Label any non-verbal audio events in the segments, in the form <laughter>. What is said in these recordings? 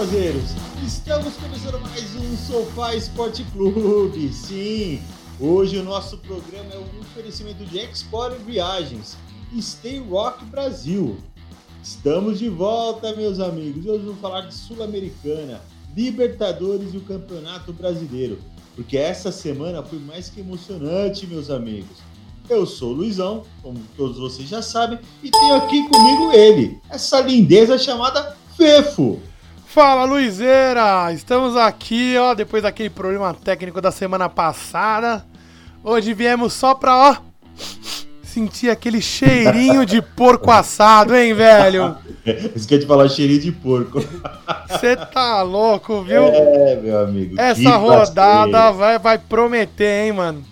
sofazeiros! Estamos começando mais um Sofá Esporte Clube. Sim, hoje o nosso programa é um oferecimento de Export Viagens, Stay Rock Brasil. Estamos de volta, meus amigos. Hoje vamos falar de Sul-Americana, Libertadores e o Campeonato Brasileiro, porque essa semana foi mais que emocionante, meus amigos. Eu sou o Luizão, como todos vocês já sabem, e tenho aqui comigo ele, essa lindeza chamada Fefo. Fala Luizeira! Estamos aqui, ó, depois daquele problema técnico da semana passada. Hoje viemos só pra, ó, sentir aquele cheirinho de porco <laughs> assado, hein, velho? <laughs> Esqueci de falar cheirinho de porco. Você tá louco, <laughs> viu? É, meu amigo. Essa rodada vai, vai prometer, hein, mano?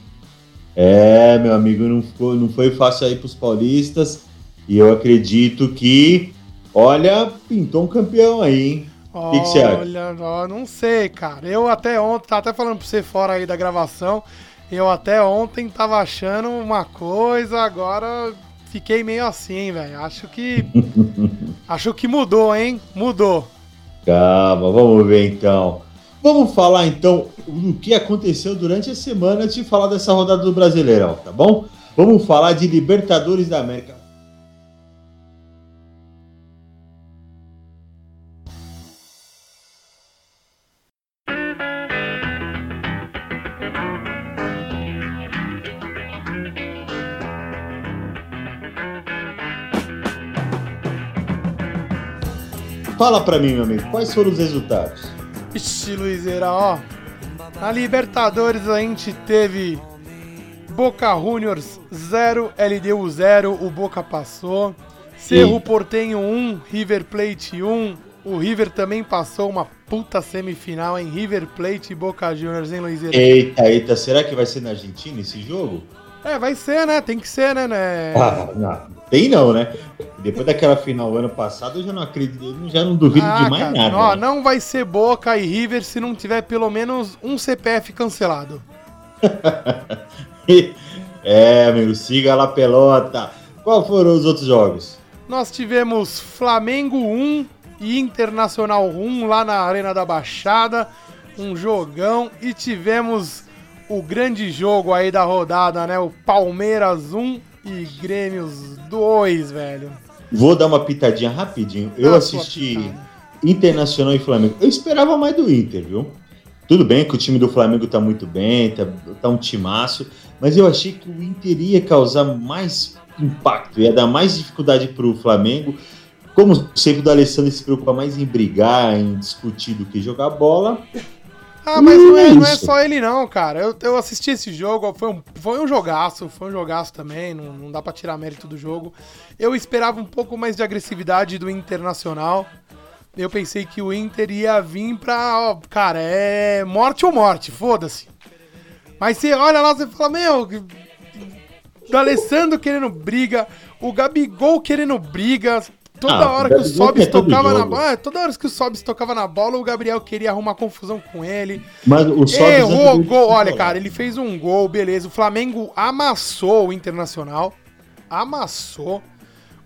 É, meu amigo, não foi, não foi fácil aí pros paulistas. E eu acredito que, olha, pintou um campeão aí, hein? O que, você acha? Olha, não sei, cara. Eu até ontem, tá até falando pra você fora aí da gravação, eu até ontem tava achando uma coisa, agora fiquei meio assim, velho. Acho que. <laughs> acho que mudou, hein? Mudou. Calma, vamos ver então. Vamos falar então do que aconteceu durante a semana antes de falar dessa rodada do Brasileirão, tá bom? Vamos falar de Libertadores da América. Fala pra mim, meu amigo, quais foram os resultados? Ixi, Luizeira, ó. Na Libertadores a gente teve Boca Juniors 0, LDU 0, o Boca passou. Cerro Portenho 1, River Plate 1. O River também passou uma puta semifinal em River Plate e Boca Juniors, hein, Luizeira? Eita, eita, será que vai ser na Argentina esse jogo? É, vai ser, né? Tem que ser, né? né? Ah, não. Tem não, né? Depois daquela final ano passado, eu já não acredito, já não duvido ah, de mais cara, nada. Ó, né? Não vai ser Boca e River se não tiver pelo menos um CPF cancelado. <laughs> é, amigo, siga lá pelota. Qual foram os outros jogos? Nós tivemos Flamengo 1 e Internacional 1 lá na Arena da Baixada. Um jogão. E tivemos o grande jogo aí da rodada, né? O Palmeiras 1 e Grêmios 2, velho. Vou dar uma pitadinha rapidinho. Eu assisti Internacional e Flamengo. Eu esperava mais do Inter, viu? Tudo bem que o time do Flamengo tá muito bem, tá, tá um timaço, mas eu achei que o Inter ia causar mais impacto, ia dar mais dificuldade pro Flamengo. Como sempre, o Alessandro se preocupa mais em brigar, em discutir do que jogar bola. Ah, mas não é, não é, só ele não, cara. Eu, eu assisti esse jogo, foi um, foi um jogaço, foi um jogaço também, não, não dá pra tirar mérito do jogo. Eu esperava um pouco mais de agressividade do Internacional. Eu pensei que o Inter ia vir pra, ó, cara, é morte ou morte, foda-se. Mas você olha lá, você fala, meu, o Alessandro querendo briga, o Gabigol querendo briga, Toda ah, hora que o Sobs tocava na bola. Toda hora que o Sobs tocava na bola, o Gabriel queria arrumar confusão com ele. Mas o Sobs. Errou gol. Olha, cara, ele fez um gol, beleza. O Flamengo amassou o Internacional. Amassou.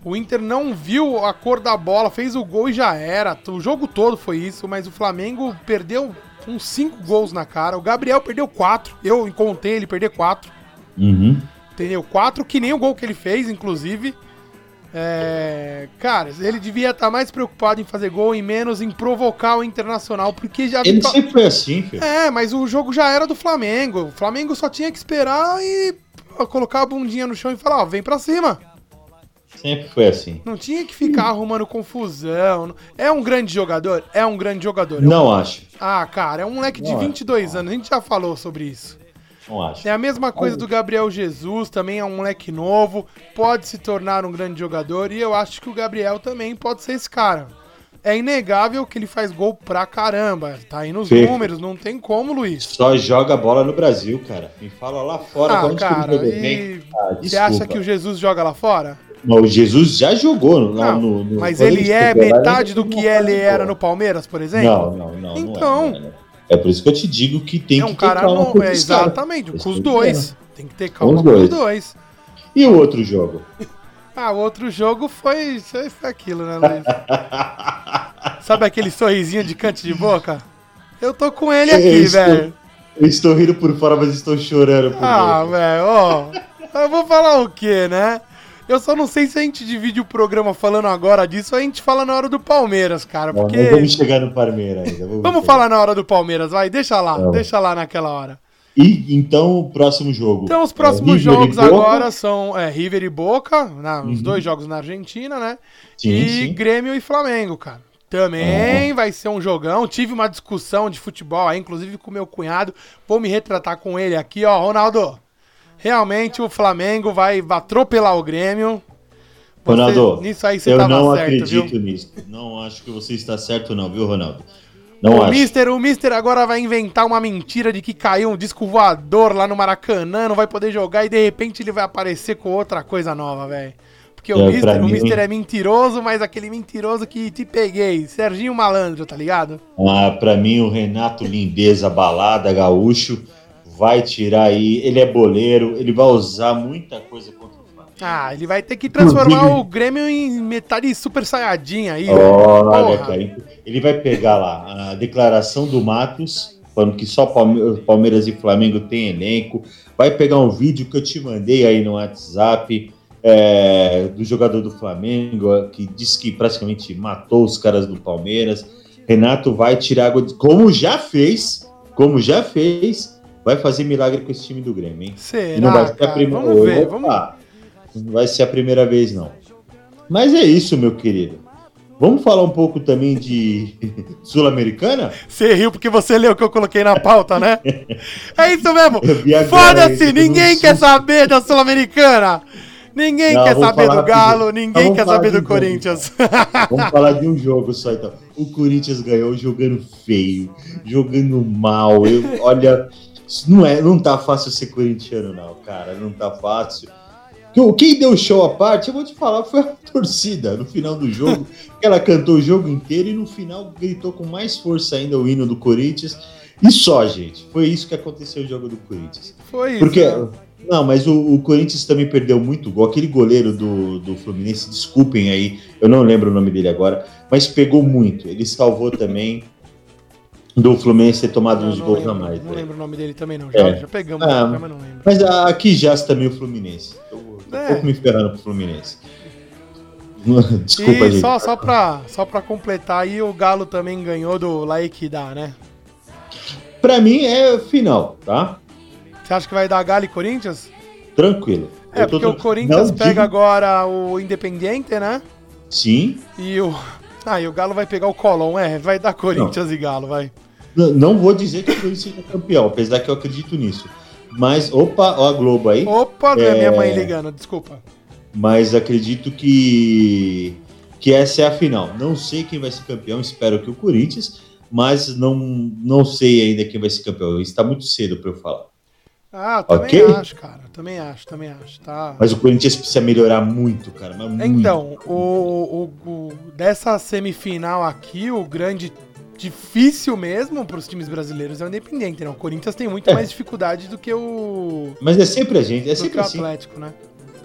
O Inter não viu a cor da bola, fez o gol e já era. O jogo todo foi isso, mas o Flamengo perdeu uns cinco gols na cara. O Gabriel perdeu quatro. Eu contei ele perder quatro. Uhum. Entendeu? Quatro, que nem o gol que ele fez, inclusive. É, cara, ele devia estar mais preocupado em fazer gol e menos em provocar o Internacional, porque já... Ele sempre foi assim, filho. É, mas o jogo já era do Flamengo. O Flamengo só tinha que esperar e colocar a bundinha no chão e falar, ó, vem pra cima. Sempre foi assim. Não tinha que ficar arrumando confusão. É um grande jogador? É um grande jogador. Não acho. Ah, cara, é um moleque de 22 anos. A gente já falou sobre isso. Não acho. É a mesma coisa do Gabriel Jesus, também é um moleque novo, pode se tornar um grande jogador e eu acho que o Gabriel também pode ser esse cara. É inegável que ele faz gol pra caramba. Tá aí nos Fê. números, não tem como, Luiz. Só joga bola no Brasil, cara. Me fala lá fora ah, cara, e... ah, Você acha que o Jesus joga lá fora? Não, o Jesus já jogou lá no, no, Mas ele é metade do que ele era no Palmeiras, por exemplo? Não, não, não. Então. Não é, não é. É por isso que eu te digo que tem é um que ter calma com é, Exatamente, com os dois. Tem que ter calma com os dois. E o outro jogo? <laughs> ah, o outro jogo foi, foi aquilo, né, Luiz? <laughs> Sabe aquele sorrisinho de canto de boca? Eu tô com ele aqui, Eu estou- velho. Eu estou rindo por fora, mas estou chorando por Ah, velho, ó. Eu vou falar o quê, né? Eu só não sei se a gente divide o programa falando agora disso ou a gente fala na hora do Palmeiras, cara. Porque. vamos chegar no Palmeiras ainda. Vamos chegar. falar na hora do Palmeiras, vai. Deixa lá, Não. deixa lá naquela hora. E então, o próximo jogo. Então, os É, próximos e jogos agora são é, River e Boca, na- os Uhum. dois jogos na Argentina, né? Sim, e sim. Grêmio e Flamengo, cara. Também vai ser um jogão. Tive uma discussão de futebol aí, inclusive com meu cunhado. Vou me retratar com ele aqui, ó. Ronaldo, realmente o Flamengo vai atropelar o Grêmio. Você- Ronaldo, nisso aí você eu não certo, acredito viu? nisso. Não acho que você está certo, não, viu, Ronaldo? Não O acho. Mister, o Mister agora vai inventar uma mentira de que caiu um disco voador lá no Maracanã, não vai poder jogar e de repente ele vai aparecer com outra coisa nova, velho. Porque o, É, Mister, pra o mim- Mister é mentiroso, mas aquele mentiroso que te peguei. Serginho Malandro, tá ligado? Ah, pra mim, o Renato Lindeza, balada, gaúcho, vai tirar aí. Ele é boleiro, ele vai usar muita coisa contra o Flamengo. Ah, ele vai ter que transformar Inclusive- o Grêmio em metade super saiyajin aí. velho. Olha, cara, ele vai pegar lá a declaração do Matos, falando que só Palme- Palmeiras e Flamengo tem elenco. Vai pegar um vídeo que eu te mandei aí no WhatsApp é, do jogador do Flamengo, que disse que praticamente matou os caras do Palmeiras. Renato vai tirar água, de, como já fez, como já fez, vai fazer milagre com esse time do Grêmio, hein? Será, E não vai ser a primeira Vamos ver, vamos Não vai ser a primeira vez, não. Mas é isso, meu querido. Vamos falar um pouco também de <laughs> Sul-Americana? Você riu porque você leu o que eu coloquei na pauta, né? <laughs> É isso mesmo. Foda-se, eu ninguém não quer saber da Sul-Americana. Ninguém Não, quer saber do Galo, rapidinho. ninguém Vamos quer saber de do jogo, Corinthians. Vamos falar de um jogo só, então. O Corinthians ganhou jogando feio, jogando mal. Eu, olha, não, é, não tá fácil ser corintiano, não, cara. Não tá fácil. Que- Quem deu show à parte, eu vou te falar, foi a <laughs> torcida no final do jogo. <laughs> ela cantou o jogo inteiro e no final gritou com mais força ainda o hino do Corinthians. E só, gente. Foi isso que aconteceu no jogo do Corinthians. Foi isso. Porque. né? Não, mas o, o Corinthians também perdeu muito gol. Aquele goleiro do, do Fluminense, desculpem aí, eu não lembro o nome dele agora, mas pegou muito. Ele salvou também do Fluminense ter tomado Não, uns não gols lembro, a mais. Não né? lembro o nome dele também, não. Já, É. já pegamos, Ah, mas não lembro. Mas aqui já também o Fluminense. Eu tô É. um pouco me ferrando pro Fluminense. <laughs> Desculpa, e gente. só, só, pra, só pra completar aí, o Galo também ganhou do Laequidá, né? Pra mim é final, tá? Você acha que vai dar Galo e Corinthians? Tranquilo. É, Eu tô porque o Corinthians Não pega digo- agora o Independiente, né? Sim. E o. <laughs> Ah, e o Galo vai pegar o Colón, é, vai dar Corinthians e Galo, vai. Não vou dizer que o Corinthians seja campeão, apesar que eu acredito nisso. Mas, opa, ó a Globo aí. Opa, não é, É. minha mãe ligando, desculpa. mas acredito que que essa é a final. Não sei quem vai ser campeão, espero que o Corinthians, mas não, não sei ainda quem vai ser campeão. Está muito cedo para eu falar. Ah, eu também Ok. acho, cara. Também acho, também acho. Tá. Mas o Corinthians precisa melhorar muito, cara. Mas muito. Então, o, o- o- dessa semifinal aqui, o grande difícil mesmo para os times brasileiros é o Independente, né? O Corinthians tem muito É. mais dificuldade do que o, Mas é sempre a gente, é sempre assim. Atlético, né?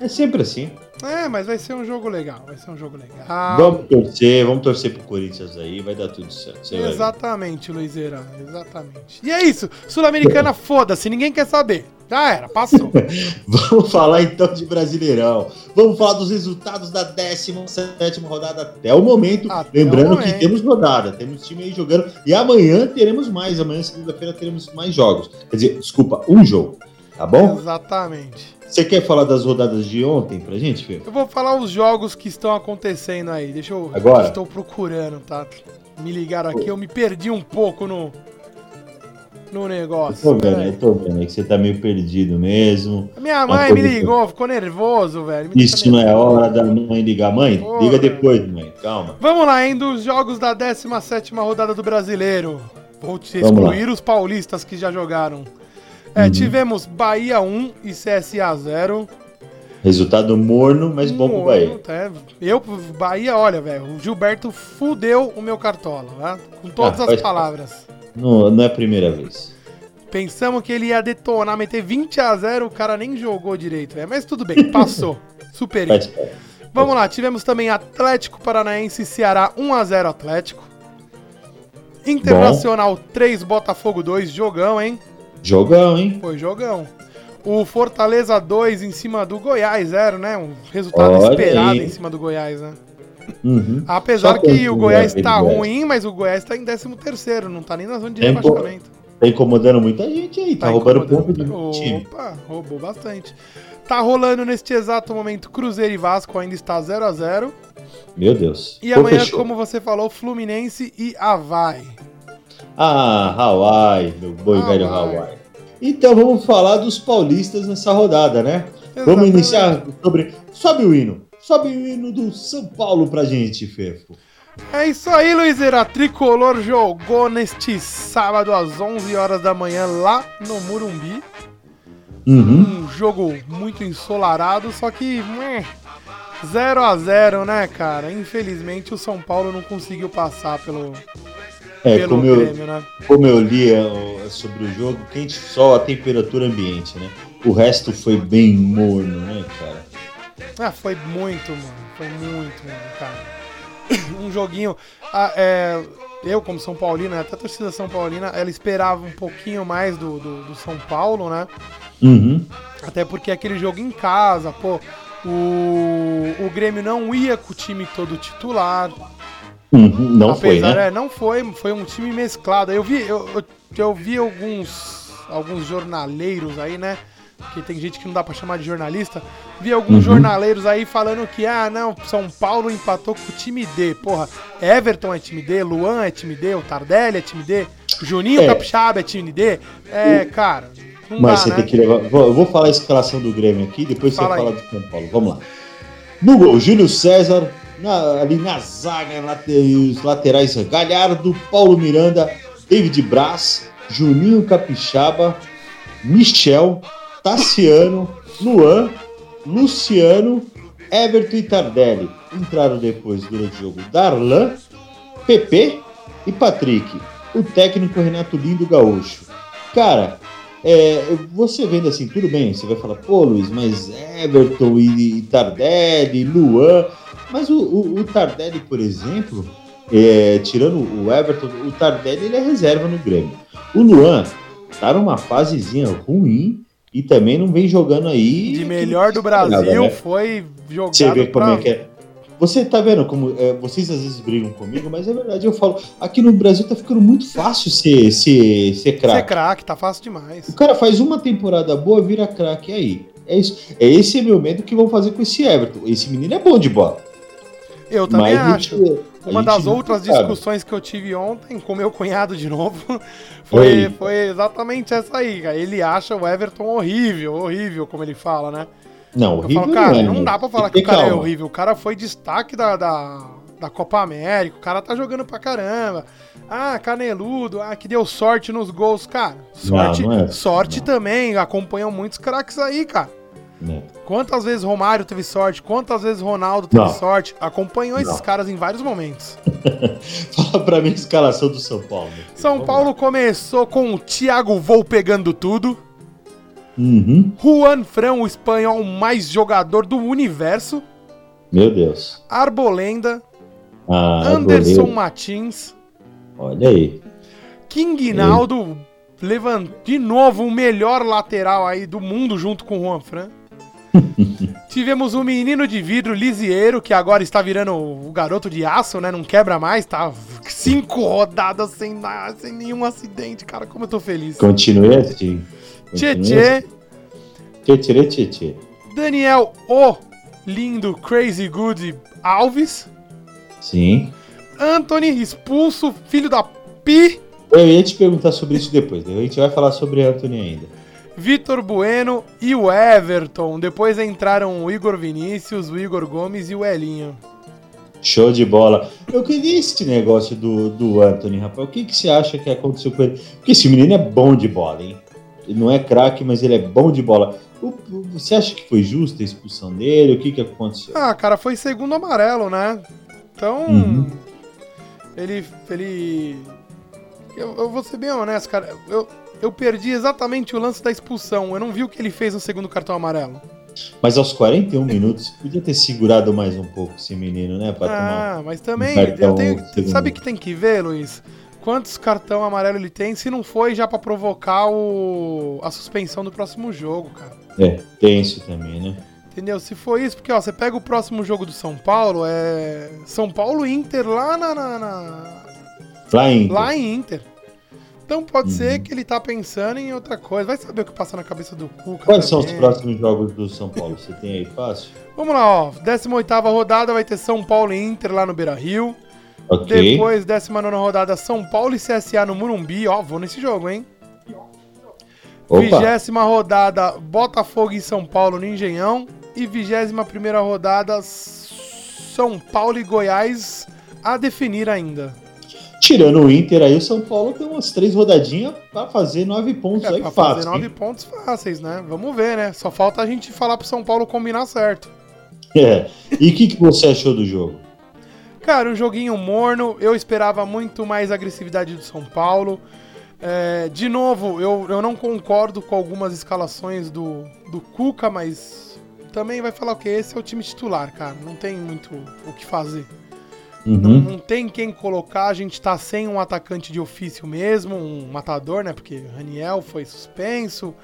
É sempre assim. É, mas vai ser um jogo legal, vai ser um jogo legal. Vamos torcer, vamos torcer pro Corinthians aí, vai dar tudo certo. Você. Exatamente, Luizeira, exatamente. E é isso, Sul-Americana, <laughs> foda-se, ninguém quer saber. Já era, passou. <laughs> Vamos falar então de Brasileirão. Vamos falar dos resultados da 17 rodada até o momento. Até Lembrando o que momento. temos rodada, temos time aí jogando. E amanhã teremos mais. Amanhã, segunda-feira, teremos mais jogos. Quer dizer, desculpa, um jogo. Tá bom? Exatamente. Você quer falar das rodadas de ontem pra gente, Fê? Eu vou falar os jogos que estão acontecendo aí. Deixa eu. Agora? Estou procurando, tá? Me ligaram aqui, eu me perdi um pouco no. No Eu negócio. tô vendo, eu tô vendo aí que você tá meio perdido mesmo. Minha Uma mãe me ligou, ficou nervoso, velho. Me Isso não é hora da mãe ligar. Mãe, Porra. liga depois, mãe. Calma. Vamos lá, hein, dos jogos da 17 rodada do Brasileiro. Vou te excluir os paulistas que já jogaram. É, Uhum. tivemos Bahia 1 e CSA 0. Resultado morno, mas bom pro Bahia. É, eu, Bahia, olha, velho, o Gilberto fudeu o meu cartola, né? Com todas Ah, as faz- palavras. Não, não é a primeira vez. Pensamos que ele ia detonar, meter 20 a 0 o cara nem jogou direito, velho. Mas tudo bem, passou. <laughs> Parte. Vamos lá, tivemos também Atlético Paranaense e Ceará 1 a 0 Atlético. Internacional Bom. 3, Botafogo 2, jogão, hein? Jogão, hein? Foi jogão. O Fortaleza 2 em cima do Goiás 0, né? Um resultado Olha esperado aí. em cima do Goiás, né? Uhum. Apesar que o Goiás tá ruim, mas o Goiás tá em 13 terceiro, não tá nem na zona de rebaixamento. Tá incomodando muita gente aí, tá, tá roubando ponto do time. Opa, roubou bastante. Tá rolando neste exato momento Cruzeiro e Vasco, ainda está 0 a 0 Meu Deus. E Pô, amanhã, fechou. como você falou, Fluminense e Havaí. Ah, Hawaii, meu boi Hawaii. velho Hawaii. Então vamos falar dos paulistas nessa rodada, né? Exatamente. Vamos iniciar sobre. Sobe o hino. Sobe o hino do São Paulo pra gente, Fefo. É isso aí, Luizera. Tricolor jogou neste sábado às 11 horas da manhã lá no Murumbi. Uhum. Um jogo muito ensolarado, só que 0 a 0 né, cara? Infelizmente o São Paulo não conseguiu passar pelo, é, pelo como prêmio, eu, né? Como eu li é, sobre o jogo, quente só a temperatura ambiente, né? O resto foi bem morno, né, cara? Ah, foi muito, mano. Foi muito, mano, cara. <coughs> um joguinho. Ah, é, eu, como São Paulino, até a torcida São Paulina, ela esperava um pouquinho mais do, do, do São Paulo, né? Uhum. Até porque aquele jogo em casa, pô, o, o Grêmio não ia com o time todo titular. Uhum, não Apesar, foi, né? É, não foi, foi um time mesclado. Eu vi, eu, eu, eu vi alguns, alguns jornaleiros aí, né? que tem gente que não dá para chamar de jornalista, vi alguns uhum. jornaleiros aí falando que, ah, não, São Paulo empatou com o time D. Porra, Everton é time D, Luan é time D, o Tardelli é time D, Juninho é. Capixaba é time D. É, cara. Mas dá, você né? tem que levar. Eu vou falar a escalação do Grêmio aqui, depois Fala você aí. fala do São Paulo. Vamos lá. No gol, Júlio César, na, ali na zaga, os laterais Galhardo, Paulo Miranda, David Braz, Juninho Capixaba, Michel, Tassiano, Luan, Luciano, Everton e Tardelli. Entraram depois durante o jogo Darlan, Pepe e Patrick. O técnico Renato Lindo Gaúcho. Cara, é, você vendo assim, tudo bem, você vai falar, pô, Luiz, mas Everton e, e Tardelli, Luan. Mas o, o, o Tardelli, por exemplo, é, tirando o Everton, o Tardelli ele é reserva no Grêmio. O Luan tá numa fasezinha ruim e também não vem jogando aí. De melhor do Brasil né? foi jogado. Você vê como é que é. Você tá vendo como. É, vocês às vezes brigam comigo, mas é verdade, eu falo. Aqui no Brasil tá ficando muito fácil ser, ser, ser craque. Ser craque, tá fácil demais. O cara faz uma temporada boa, vira craque. aí? É isso. É esse meu medo que vão fazer com esse Everton. Esse menino é bom de bola. Eu também mas acho. Gente, uma das outras discussões que eu tive ontem com meu cunhado de novo <laughs> foi, foi exatamente essa aí, cara. Ele acha o Everton horrível, horrível, como ele fala, né? Não, horrível. Eu falo, cara, não, não dá pra falar que o cara é calma. é horrível. O cara foi destaque da, da, da Copa América, o cara tá jogando pra caramba. Ah, caneludo, ah, que deu sorte nos gols. Cara, sorte, não, não é, sorte também. Acompanham muitos craques aí, cara. Né? Quantas vezes Romário teve sorte? Quantas vezes Ronaldo teve não. sorte? Acompanhou não. esses caras em vários momentos. <laughs> Fala pra mim a escalação do São Paulo. São Vamos Paulo lá. começou com o Thiago Vou pegando tudo. Uhum. Juan Fran, o espanhol mais jogador do universo. Meu Deus. Arbolenda. Ah, Anderson Arboleda. Martins. Olha aí. King Naldo, levant... de novo o melhor lateral aí do mundo junto com o Juan Fran. <laughs> Tivemos o um menino de vidro Lisieiro, que agora está virando o garoto de aço, né? Não quebra mais, tá cinco rodadas sem, sem nenhum acidente, cara. Como eu tô feliz. Continue assim. Tietê. Tietê, Tietê. Daniel, o lindo Crazy Good Alves. Sim. Anthony, expulso, filho da Pi. Eu ia te perguntar sobre isso depois. A gente vai falar sobre Anthony ainda. Vitor Bueno e o Everton. Depois entraram o Igor Vinícius, o Igor Gomes e o Elinho. Show de bola. Eu queria esse negócio do, do Anthony, rapaz. O que, que você acha que aconteceu com ele? Porque esse menino é bom de bola, hein? Ele não é craque, mas ele é bom de bola. Você acha que foi justa a expulsão dele? O que, que aconteceu? Ah, cara, foi segundo amarelo, né? Então. Uhum. Ele. ele... Eu, eu vou ser bem honesto, cara. Eu, eu perdi exatamente o lance da expulsão. Eu não vi o que ele fez no segundo cartão amarelo. Mas aos 41 minutos, podia ter segurado mais um pouco esse menino, né? Pra ah, mas também, um eu tenho, sabe que tem que ver, Luiz? Quantos cartão amarelo ele tem, se não foi já para provocar o, a suspensão do próximo jogo, cara. É, tem isso também, né? Entendeu? Se for isso, porque ó, você pega o próximo jogo do São Paulo, é São Paulo Inter lá na, na, na... Lá em Inter. Lá em Inter. Então pode uhum. ser que ele tá pensando em outra coisa. Vai saber o que passa na cabeça do Cuca. Quais são os próximos jogos do São Paulo? Você tem aí fácil? Vamos lá, ó. 18 rodada vai ter São Paulo e Inter lá no Beira Rio. Okay. Depois, 19 rodada, São Paulo e CSA no Murumbi. Ó, vou nesse jogo, hein? Vigésima rodada, Botafogo e São Paulo no Engenhão. E vigésima primeira rodada, São Paulo e Goiás a definir ainda. Tirando o Inter aí, o São Paulo tem umas três rodadinhas para fazer nove pontos é, aí pra fácil. fazer nove hein? pontos fáceis, né? Vamos ver, né? Só falta a gente falar pro São Paulo combinar certo. É. E o que, que você achou do jogo? Cara, um joguinho morno. Eu esperava muito mais agressividade do São Paulo. É, de novo, eu, eu não concordo com algumas escalações do, do Cuca, mas também vai falar o que? Esse é o time titular, cara. Não tem muito o que fazer. Uhum. Não, não, tem quem colocar, a gente tá sem um atacante de ofício mesmo, um matador, né? Porque Raniel foi suspenso,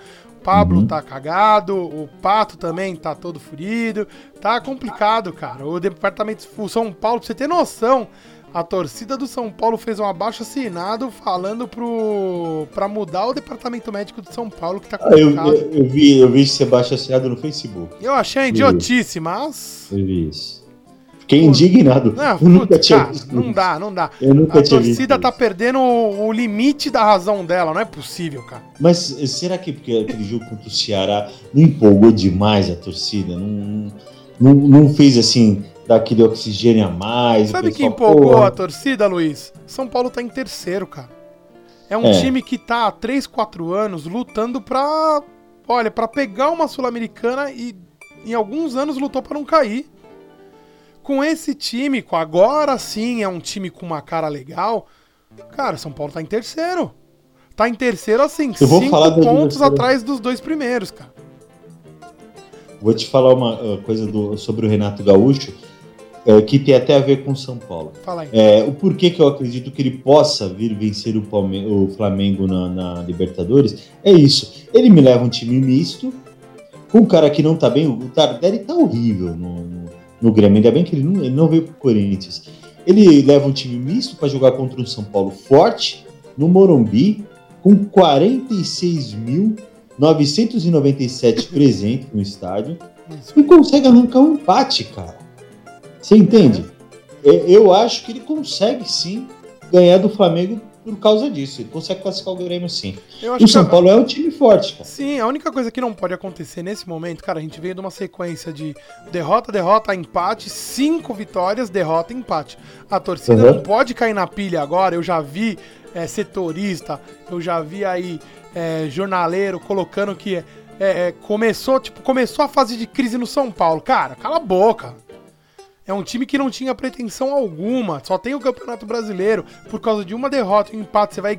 Pablo uhum. tá cagado, o Pato também tá todo furido. Tá complicado, cara. O departamento, o São Paulo, pra você ter noção, a torcida do São Paulo fez um abaixo assinado falando pro para mudar o departamento médico do São Paulo que tá complicado. Ah, eu, eu, eu, vi, eu vi esse abaixo assinado no Facebook. Eu achei idiotice, mas eu vi isso. Fiquei indignado. Não, eu nunca tinha cara, visto. Não dá, não dá. Eu nunca a tinha torcida tá perdendo o, o, limite da razão dela, não é possível, cara. Mas será que porque aquele jogo contra o Ceará não empolgou demais a torcida? Não, não, não fez assim, dar aquele oxigênio a mais? Sabe que empolgou porra. a torcida, Luiz? São Paulo tá em terceiro, cara. É um é. time que tá há 3, 4 anos lutando pra. Olha, para pegar uma Sul-Americana e em alguns anos lutou para não cair com esse time, com agora sim é um time com uma cara legal, cara, São Paulo tá em terceiro. Tá em terceiro assim, Eu vou cinco falar pontos atrás dos dois primeiros, cara. Vou te falar uma uh, coisa do, sobre o Renato Gaúcho, uh, que tem até a ver com São Paulo. Fala aí. É, o porquê que eu acredito que ele possa vir vencer o, Palme o Flamengo na, na, Libertadores é isso. Ele me leva um time misto, com um cara que não tá bem, o Tardelli tá horrível no, no Grêmio. Ainda bem que ele não, ele não veio pro Corinthians. Ele leva um time misto para jogar contra um São Paulo forte, no Morumbi, com 46.997 presentes no estádio, e consegue arrancar um empate, cara. Você entende? É, eu acho que ele consegue sim ganhar do Flamengo por causa disso. Ele consegue classificar o Grêmio sim. o São Paulo é um time forte, cara. Sim, a única coisa que não pode acontecer nesse momento, cara, a gente veio de uma sequência de derrota, derrota, empate, cinco vitórias, derrota, empate. A torcida uhum. não pode cair na pilha agora. Eu já vi é, setorista, eu já vi aí é, jornaleiro colocando que é, é, começou, tipo, começou a fase de crise no São Paulo. Cara, cala a boca. É um time que não tinha pretensão alguma, só tem o Campeonato Brasileiro. Por causa de uma derrota e um empate, você vai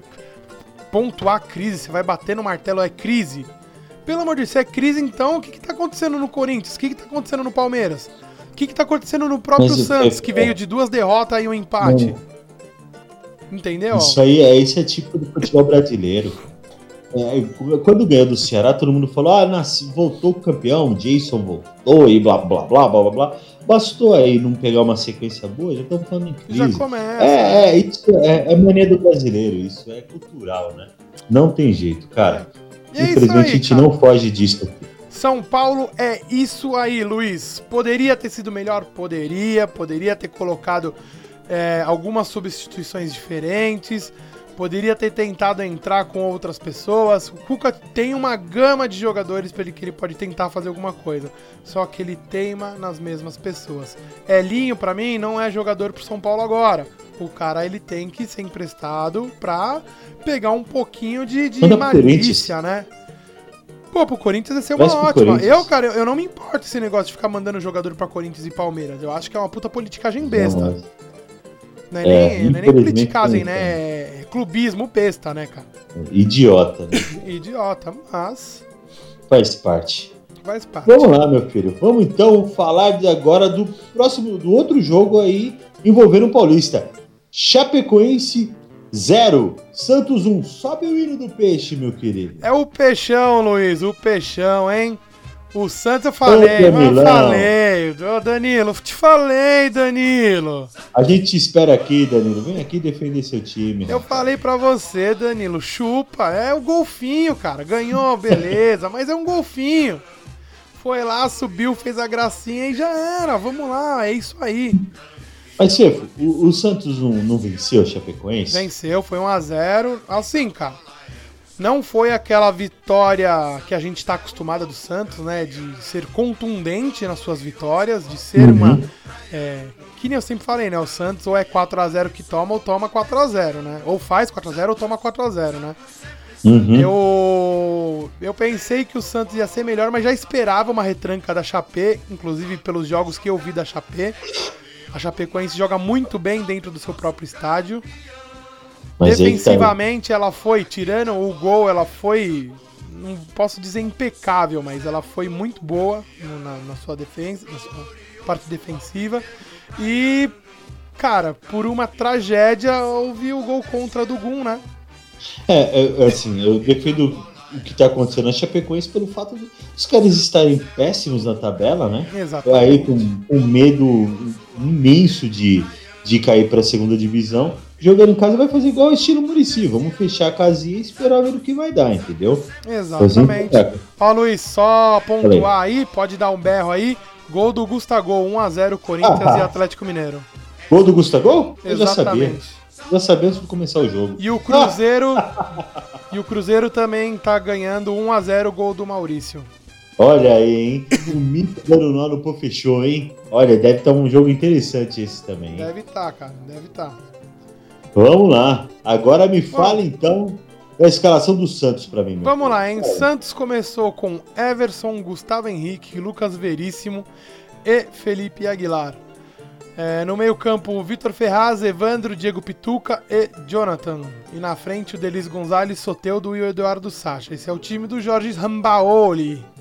pontuar a crise, você vai bater no martelo, é crise. Pelo amor de Deus, se é crise, então o que, que tá acontecendo no Corinthians? O que, que tá acontecendo no Palmeiras? O que, que tá acontecendo no próprio Mas, Santos, é, que veio de duas derrotas e um empate? Não. Entendeu? Isso aí é esse é tipo do futebol brasileiro. É, quando ganhou do Ceará, todo mundo falou: ah, nasce, voltou o campeão, Jason voltou e blá blá blá blá blá blá. Bastou aí não pegar uma sequência boa, já estamos falando em crise. Já começa. É, é isso é, é mania do brasileiro, isso é cultural, né? Não tem jeito, cara. É. Infelizmente aí, a gente cara. não foge disso aqui. São Paulo é isso aí, Luiz. Poderia ter sido melhor? Poderia. Poderia ter colocado é, algumas substituições diferentes poderia ter tentado entrar com outras pessoas. O Cuca tem uma gama de jogadores para ele que ele pode tentar fazer alguma coisa. Só que ele teima nas mesmas pessoas. Elinho para mim não é jogador pro São Paulo agora. O cara ele tem que ser emprestado pra pegar um pouquinho de, de malícia, né? Pô, pro Corinthians ia ser uma ótima. Eu, cara, eu não me importo esse negócio de ficar mandando jogador pra Corinthians e Palmeiras. Eu acho que é uma puta politicagem besta. Não. Não é, é, nem, não é nem politicagem, né? É clubismo besta, né, cara? Idiota, né? <laughs> Idiota, mas. Faz parte. Faz parte. Vamos lá, meu filho. Vamos então falar agora do próximo, do outro jogo aí envolvendo o Paulista. Chapecoense 0. Santos 1. Sobe o hino do peixe, meu querido. É o peixão, Luiz, o peixão, hein? O Santos eu falei, Ô, eu falei. Ô, Danilo, te falei, Danilo. A gente te espera aqui, Danilo. Vem aqui defender seu time. Eu falei pra você, Danilo, chupa. É o golfinho, cara. Ganhou, beleza, mas é um golfinho. Foi lá, subiu, fez a gracinha e já era. Vamos lá, é isso aí. Mas, Cefo, o, o, Santos não, não venceu o Chapecoense? Venceu, foi 1x0. Assim, cara, não foi aquela vitória que a gente está acostumada do Santos, né? De ser contundente nas suas vitórias, de ser uhum. uma. É, que nem eu sempre falei, né? O Santos ou é 4x0 que toma ou toma 4x0, né? Ou faz 4x0 ou toma 4x0, né? Uhum. Eu, eu pensei que o Santos ia ser melhor, mas já esperava uma retranca da Chapé, inclusive pelos jogos que eu vi da Chapé. A Chapecoense joga muito bem dentro do seu próprio estádio. Mas Defensivamente, ela foi, tirando o gol, ela foi, não posso dizer impecável, mas ela foi muito boa na, na sua defesa, na sua parte defensiva. E, cara, por uma tragédia, houve o gol contra do Gum, né? É, é, é assim, eu defendo o que está acontecendo na Chapecoense pelo fato dos caras estarem péssimos na tabela, né? Exatamente. Aí com um medo imenso de, de cair para a segunda divisão. Jogando em casa vai fazer igual o estilo Murici. Vamos fechar a casinha e esperar ver o que vai dar, entendeu? Exatamente. Ó, Luiz, só pontuar aí, pode dar um berro aí. Gol do Gustavo, 1x0 Corinthians ah, e Atlético Mineiro. Gol do Gustavo? Eu já sabia. Já sabemos de começar o jogo. E o Cruzeiro. <laughs> e o Cruzeiro também tá ganhando 1x0 gol do Maurício. Olha aí, hein? O mito dando nó no pô fechou, hein? Olha, deve estar tá um jogo interessante esse também. Hein? Deve estar, tá, cara, deve estar. Tá. Vamos lá. Agora me fala então da escalação do Santos para mim. Vamos lá, hein? Santos começou com Everson, Gustavo Henrique, Lucas Veríssimo e Felipe Aguilar. É, no meio-campo, Vitor Ferraz, Evandro, Diego Pituca e Jonathan. E na frente, o Delis Gonzalez, Soteudo e o Eduardo Sacha. Esse é o time do Jorge Rambaoli.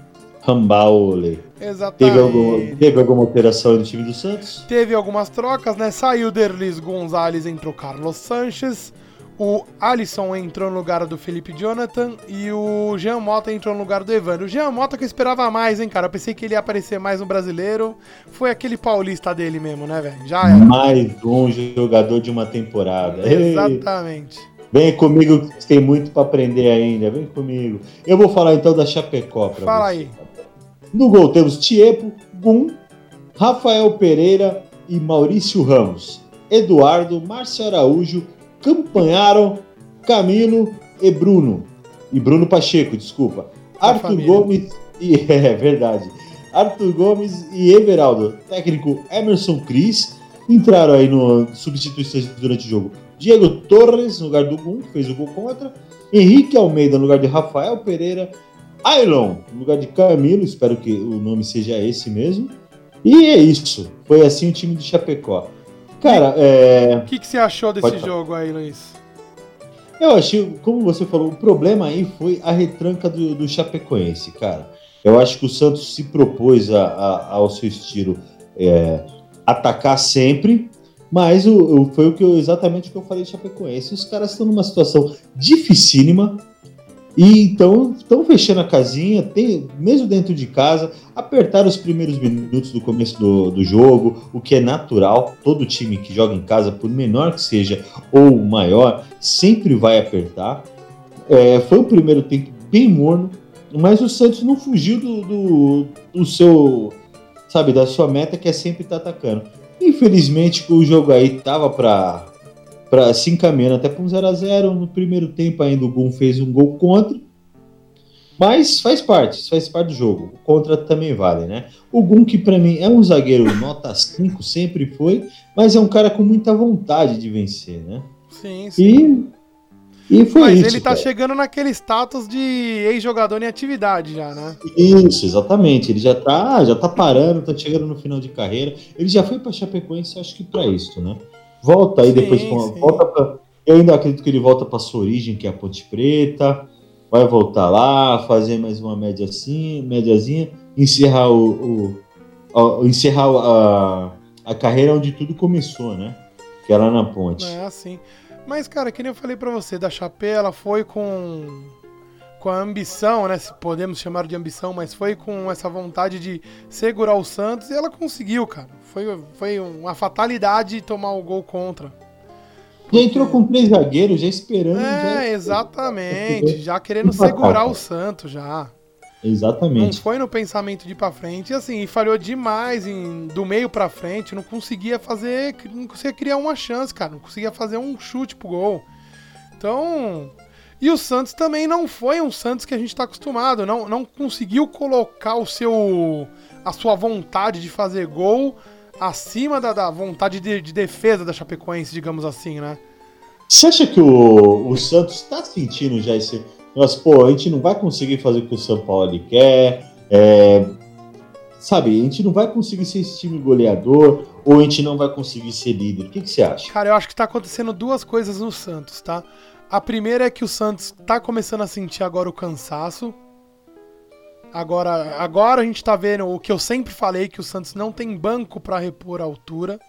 Rambaole. Exatamente. Teve, algum, teve alguma operação no time do Santos? Teve algumas trocas, né? Saiu Derlis Gonzalez, entrou Carlos Sanches. O Alisson entrou no lugar do Felipe Jonathan e o Jean Mota entrou no lugar do Evandro. O Jean Mota que eu esperava mais, hein, cara? Eu pensei que ele ia aparecer mais um brasileiro. Foi aquele paulista dele mesmo, né, velho? Já era. Mais um jogador de uma temporada. Exatamente. Ei. Vem comigo, tem muito para aprender ainda. Vem comigo. Eu vou falar então da Chapecó pra Fala você. aí. No gol temos Tiepo, Gum, Rafael Pereira e Maurício Ramos. Eduardo, Márcio Araújo, Campanharam, Camilo e Bruno. E Bruno Pacheco, desculpa. A Arthur família. Gomes e. <laughs> É verdade. Arthur Gomes e Everaldo. Técnico Emerson Cris. Entraram aí no substituições durante o jogo. Diego Torres no lugar do Gum, que fez o gol contra. Henrique Almeida no lugar de Rafael Pereira. Ailon, no lugar de Camilo, espero que o nome seja esse mesmo. E é isso. Foi assim o time de Chapecó. Cara, é. O que, que você achou desse jogo aí, Luiz? Eu achei, como você falou, o problema aí foi a retranca do, do Chapecoense, cara. Eu acho que o Santos se propôs a, a, ao seu estilo é, atacar sempre, mas o, o, foi o que eu, exatamente o que eu falei de Chapecoense. Os caras estão numa situação dificílima e então estão fechando a casinha, tem, mesmo dentro de casa, apertar os primeiros minutos do começo do, do jogo, o que é natural. Todo time que joga em casa, por menor que seja ou maior, sempre vai apertar. É, foi o primeiro tempo bem morno, mas o Santos não fugiu do, do, do seu, sabe, da sua meta que é sempre estar tá atacando. Infelizmente o jogo aí tava para para se encaminhando até para um 0 a 0 No primeiro tempo ainda o Gum fez um gol contra. Mas faz parte, faz parte do jogo. O contra também vale, né? O Gum, que para mim é um zagueiro nota 5, sempre foi, mas é um cara com muita vontade de vencer, né? Sim, sim. E, e foi mas isso. Mas ele tá cara. chegando naquele status de ex-jogador em atividade já, né? Isso, exatamente. Ele já tá, já tá parando, tá chegando no final de carreira. Ele já foi para Chapecoense, acho que para isso, né? Volta aí sim, depois. Sim. Volta pra, eu ainda acredito que ele volta para sua origem, que é a Ponte Preta. Vai voltar lá, fazer mais uma média assim, médiazinha, encerrar o, o, o encerrar a, a carreira onde tudo começou, né? Que é lá na ponte. É assim. Mas, cara, que nem eu falei para você, da Chapé, ela foi com com a ambição, né? Se podemos chamar de ambição, mas foi com essa vontade de segurar o Santos e ela conseguiu, cara. Foi, foi uma fatalidade tomar o gol contra. Já entrou com três zagueiros, já esperando. É, já... exatamente. Já querendo segurar o Santos já. Exatamente. Não foi no pensamento de ir pra frente. E assim, falhou demais em, do meio pra frente. Não conseguia fazer. Não conseguia criar uma chance, cara. Não conseguia fazer um chute pro gol. Então. E o Santos também não foi um Santos que a gente está acostumado. Não, não conseguiu colocar o seu. a sua vontade de fazer gol acima da, da vontade de, de defesa da Chapecoense, digamos assim, né? Você acha que o, o Santos está sentindo já esse mas, pô, a gente não vai conseguir fazer o que o São Paulo quer. É, sabe, a gente não vai conseguir ser esse time goleador ou a gente não vai conseguir ser líder. O que, que você acha? Cara, eu acho que tá acontecendo duas coisas no Santos, tá? A primeira é que o Santos tá começando a sentir agora o cansaço. Agora, agora a gente tá vendo o que eu sempre falei, que o Santos não tem banco para repor a altura.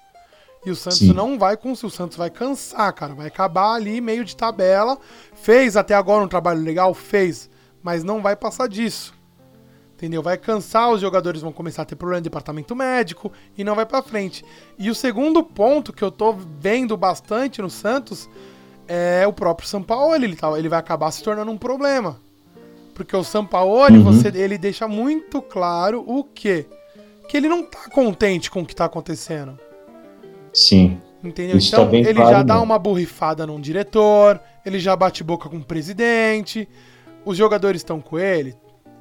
E o Santos Sim. não vai conseguir, o Santos vai cansar, cara. Vai acabar ali meio de tabela. Fez até agora um trabalho legal? Fez. Mas não vai passar disso. Entendeu? Vai cansar, os jogadores vão começar a ter problema no departamento médico e não vai para frente. E o segundo ponto que eu tô vendo bastante no Santos é o próprio São Paulo. Ele, tá, ele vai acabar se tornando um problema. Porque o São Paulo, uhum. você, ele deixa muito claro o quê? Que ele não tá contente com o que tá acontecendo. Sim. Entendeu? Isso então tá ele claro, já dá uma borrifada num diretor, ele já bate boca com o presidente. Os jogadores estão com ele?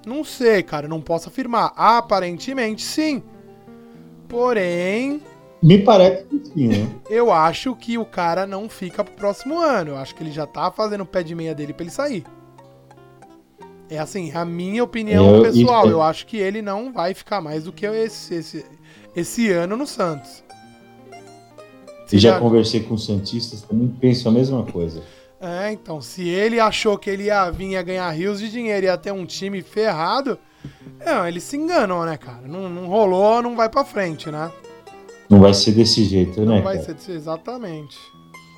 Não sei, cara, não posso afirmar. Aparentemente sim. Porém. Me parece que sim, né? Eu acho que o cara não fica pro próximo ano. Eu acho que ele já tá fazendo o pé de meia dele pra ele sair. É assim, a minha opinião eu, pessoal. Eu acho que ele não vai ficar mais do que esse, esse, esse ano no Santos. E já, já conversei com Santistas, também penso a mesma coisa. É, então, se ele achou que ele ia vir a ganhar rios de dinheiro e ia ter um time ferrado, é, eles se enganam, né, cara? Não, não rolou, não vai pra frente, né? Não vai ser desse jeito, não né? Não vai cara? ser exatamente.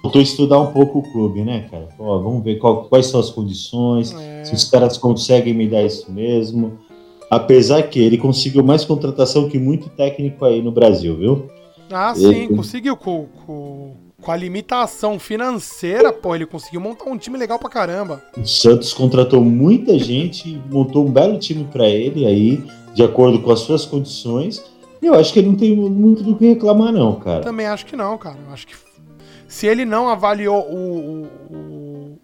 Voltou a estudar um pouco o clube, né, cara? Ó, vamos ver qual, quais são as condições, é. se os caras conseguem me dar isso mesmo. Apesar que ele conseguiu mais contratação que muito técnico aí no Brasil, viu? Ah, sim, conseguiu com, com, com, a limitação financeira, pô, ele conseguiu montar um time legal pra caramba. O Santos contratou muita gente, montou um belo time para ele aí, de acordo com as suas condições. Eu acho que ele não tem muito do que reclamar, não, cara. Também acho que não, cara. Eu acho que se ele não avaliou o, o,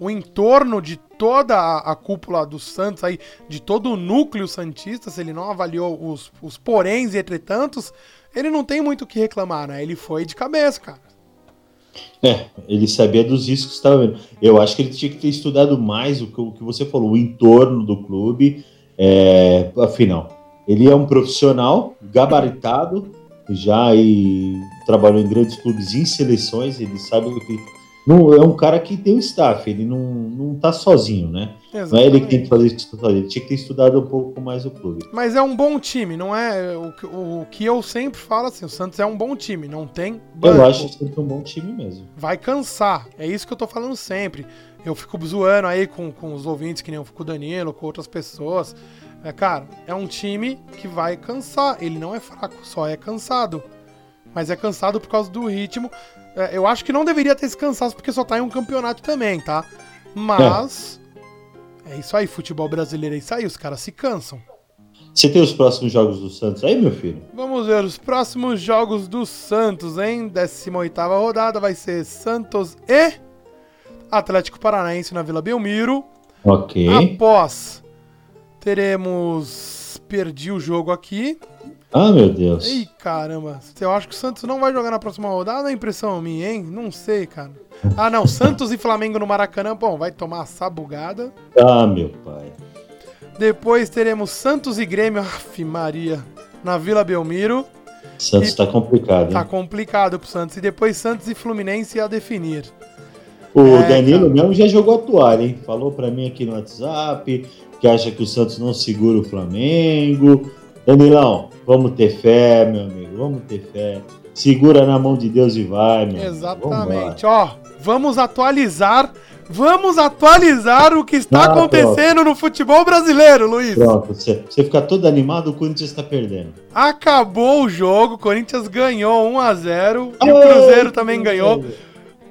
o entorno de toda a, a, cúpula do Santos aí, de todo o núcleo santista, se ele não avaliou os, os poréns e entretantos, ele não tem muito o que reclamar, né? Ele foi de cabeça, cara. É, ele sabia dos riscos que estava vendo. Eu acho que ele tinha que ter estudado mais o que, o que você falou, o entorno do clube. É, afinal, ele é um profissional gabaritado, já e trabalhou em grandes clubes em seleções, ele sabe o que não, é um cara que tem um staff, ele não, não tá sozinho, né? Exatamente. Não é ele que tem que fazer isso sozinho, ele tinha que ter estudado um pouco mais o clube. Mas é um bom time, não é? O, o que eu sempre falo assim, o Santos é um bom time, não tem banco. Eu acho que o Santos é um bom time mesmo. Vai cansar, é isso que eu tô falando sempre. Eu fico zoando aí com, com os ouvintes, que nem eu fico com o Danilo, com outras pessoas. É, cara, é um time que vai cansar, ele não é fraco, só é cansado. Mas é cansado por causa do ritmo é, eu acho que não deveria ter esse cansaço porque só tá em um campeonato também, tá? Mas. É, é isso aí, futebol brasileiro é isso aí, os caras se cansam. Você tem os próximos jogos do Santos aí, meu filho? Vamos ver os próximos jogos do Santos, hein? 18 rodada vai ser Santos e Atlético Paranaense na Vila Belmiro. Ok. Após teremos. Perdi o jogo aqui. Ah, meu Deus. Ih, caramba. Eu acho que o Santos não vai jogar na próxima rodada, é impressão minha, hein? Não sei, cara. Ah, não. <laughs> Santos e Flamengo no Maracanã, bom, vai tomar a sabugada. Ah, meu pai. Depois teremos Santos e Grêmio, af, Maria, na Vila Belmiro. Santos e tá complicado, hein? Tá complicado pro Santos. E depois Santos e Fluminense a definir. O é, Danilo cara. mesmo já jogou a toalha, hein? Falou pra mim aqui no WhatsApp que acha que o Santos não segura o Flamengo Danilão, vamos ter fé, meu amigo, vamos ter fé. Segura na mão de Deus e vai, meu. Exatamente. Ó, vamos atualizar. Vamos atualizar o que está ah, acontecendo pronto. no futebol brasileiro, Luiz. Pronto, você, você fica todo animado, o Corinthians está perdendo. Acabou o jogo, o Corinthians ganhou 1 a 0 e o Cruzeiro também ganhou.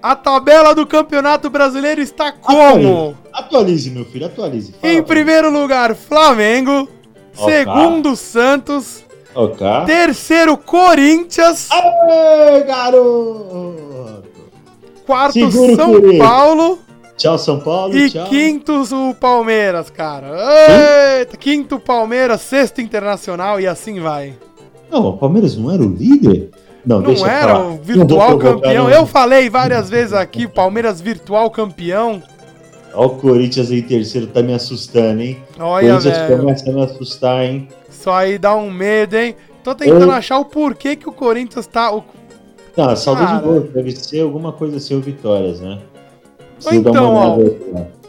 A tabela do Campeonato Brasileiro está como? Atualize, meu filho, atualize. Fala, em primeiro lugar, Flamengo. Okay. Segundo, Santos. Ok. Terceiro, Corinthians. Aê, garoto! Quarto, Seguro São Paulo. Tchau, São Paulo. E tchau. quinto, o Palmeiras, cara. Eita, quinto, Palmeiras. Sexto, Internacional. E assim vai. Não, o Palmeiras não era o líder? Não, não era o virtual campeão. Eu falei várias vezes aqui, Palmeiras virtual campeão. Olha o Corinthians em terceiro, tá me assustando, hein? Olha, Corinthians velho. começa a me assustar, hein? Isso aí dá um medo, hein? Tô tentando Eu... achar o porquê que o Corinthians tá. O... Não, saldo de gol, deve ser alguma coisa assim, ou vitórias, né? então, ó,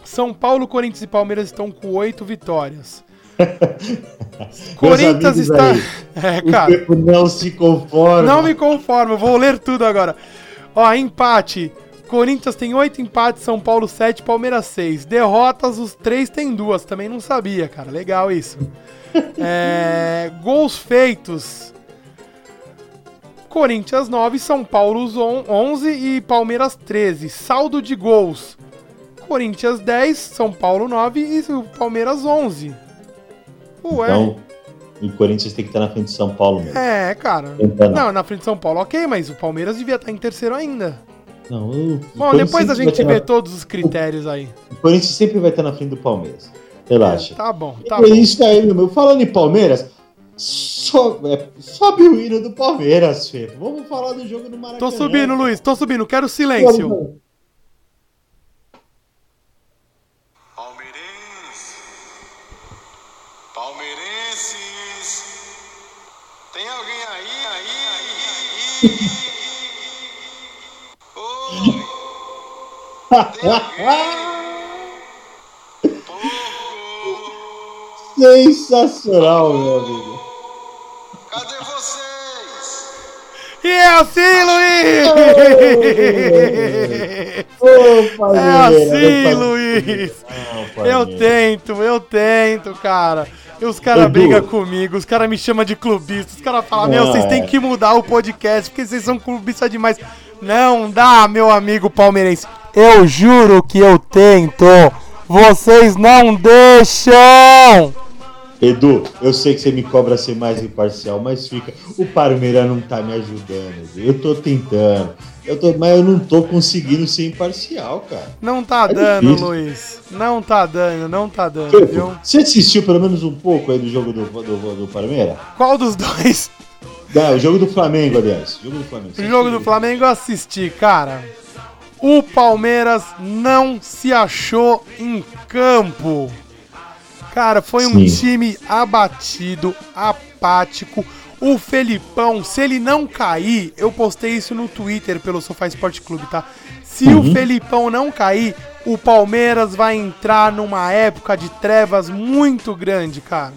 São Paulo, Corinthians e Palmeiras estão com oito vitórias. Corinthians está. Aí, <laughs> é, cara. O não se conforma. Não me conformo, vou ler tudo agora. Ó, empate. Corinthians tem oito empates, São Paulo sete, Palmeiras seis. Derrotas, os três tem duas. Também não sabia, cara. Legal isso. <laughs> é, gols feitos. Corinthians 9, São Paulo 11 e Palmeiras 13. Saldo de gols. Corinthians 10, São Paulo 9 e Palmeiras 11. Ué. Então, o Corinthians tem que estar na frente de São Paulo mesmo. É, cara. Tentando. Não, na frente de São Paulo, ok, mas o Palmeiras devia estar em terceiro ainda. Não, o Bom, depois a gente vê na... todos os critérios aí. O Corinthians sempre vai estar na frente do Palmeiras. Relaxa. É, tá bom, tá é bom. Isso aí, meu. Falando em Palmeiras, sobe, é, sobe o hino do Palmeiras, Fê. Vamos falar do jogo do Maracanã. Tô subindo, Luiz, tô subindo. Quero silêncio. <laughs> Sensacional, meu amigo. Cadê vocês? E é assim, Luiz! Ô, é assim, Luiz! eu tento, eu tento, cara. E os caras brigam comigo, os caras me chamam de clubista, os caras falam, meu, vocês têm que mudar o podcast, porque vocês são clubistas demais. Não dá, meu amigo palmeirense. Eu juro que eu tento. Vocês não deixam! Edu, eu sei que você me cobra ser mais imparcial, mas fica. O Parmeira não tá me ajudando. Eu tô tentando. Eu tô, mas eu não tô conseguindo ser imparcial, cara. Não tá é dando, difícil. Luiz. Não tá dando, não tá dando, viu? Você assistiu pelo menos um pouco aí do jogo do, do, do Parmeira? Qual dos dois? Não, o jogo do Flamengo, aliás. O jogo do Flamengo. O jogo do Flamengo eu assisti, cara. O Palmeiras não se achou em campo. Cara, foi um Sim. time abatido, apático. O Felipão, se ele não cair, eu postei isso no Twitter pelo Sofá Esporte Clube, tá? Se uhum. o Felipão não cair, o Palmeiras vai entrar numa época de trevas muito grande, cara.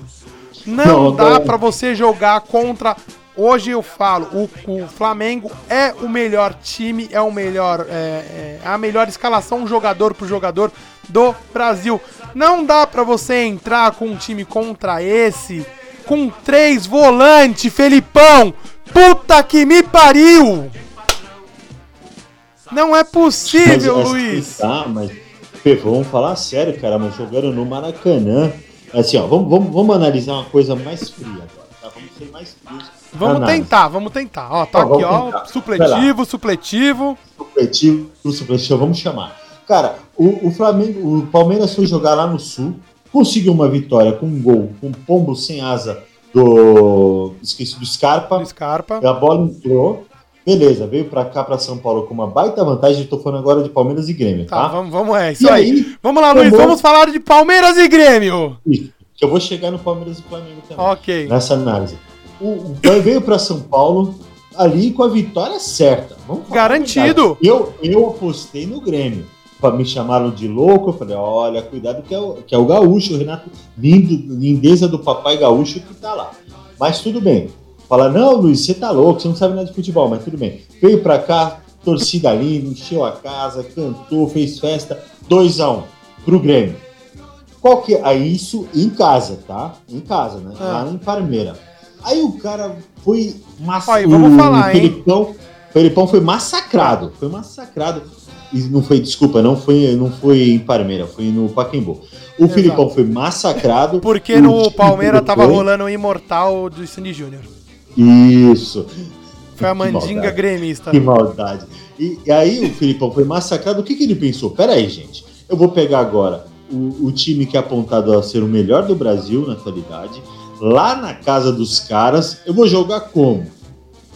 Não, não dá para você jogar contra. Hoje eu falo, o, o, Flamengo é o melhor time, é o melhor, é, é a melhor escalação jogador por jogador do Brasil. Não dá para você entrar com um time contra esse, com três volantes, Felipão. Puta que me pariu! Não é possível, mas, Luiz. Tá, mas vamos falar sério, cara, mas jogando no Maracanã. Assim, ó, vamos, vamos, vamos analisar uma coisa mais fria agora, tá? Vamos ser mais frios. Vamos tentar, vamos tentar. Ó, tá aqui, ó, tentar. supletivo, supletivo. Supletivo, supletivo, vamos chamar. Cara, o, o Flamengo, o Palmeiras foi jogar lá no Sul, conseguiu uma vitória com um gol, com um pombo sem asa do. Esqueci do Scarpa. Do Scarpa. A bola entrou. Beleza, veio pra cá, pra São Paulo com uma baita vantagem. Tô falando agora de Palmeiras e Grêmio, tá? Tá, vamos, vamos, é isso aí. aí. Vamos lá, Luiz, vamos falar de Palmeiras e Grêmio. Que eu vou chegar no Palmeiras e Flamengo também. Ok. Nessa análise. O, o veio pra São Paulo ali com a vitória certa. Garantido. Eu, eu apostei no Grêmio me chamaram de louco, eu falei, olha, cuidado que é o, que é o gaúcho, o Renato, lindo, lindeza do papai gaúcho que tá lá. Mas tudo bem. Fala, não, Luiz, você tá louco, você não sabe nada de futebol, mas tudo bem. Veio pra cá, torcida linda, encheu a casa, cantou, fez festa, 2 a 1 um, pro Grêmio. Qual que é? Isso em casa, tá? Em casa, né? Ah. Lá em Parmeira. Aí o cara foi massacrado. Vamos falar, Felipão, hein? Felipão foi massacrado. Foi massacrado. E não foi, desculpa, não foi, não foi em Parmeira, foi no Paquembu. O Exato. Filipão foi massacrado. Porque no Palmeiras tava rolando o imortal do Sandy Júnior. Isso. Foi a mandinga gremista. Que maldade. E, e, aí o Filipão foi massacrado. O que, que ele pensou? Pera aí, gente. Eu vou pegar agora o, o time que é apontado a ser o melhor do Brasil na atualidade. Lá na casa dos caras, eu vou jogar como?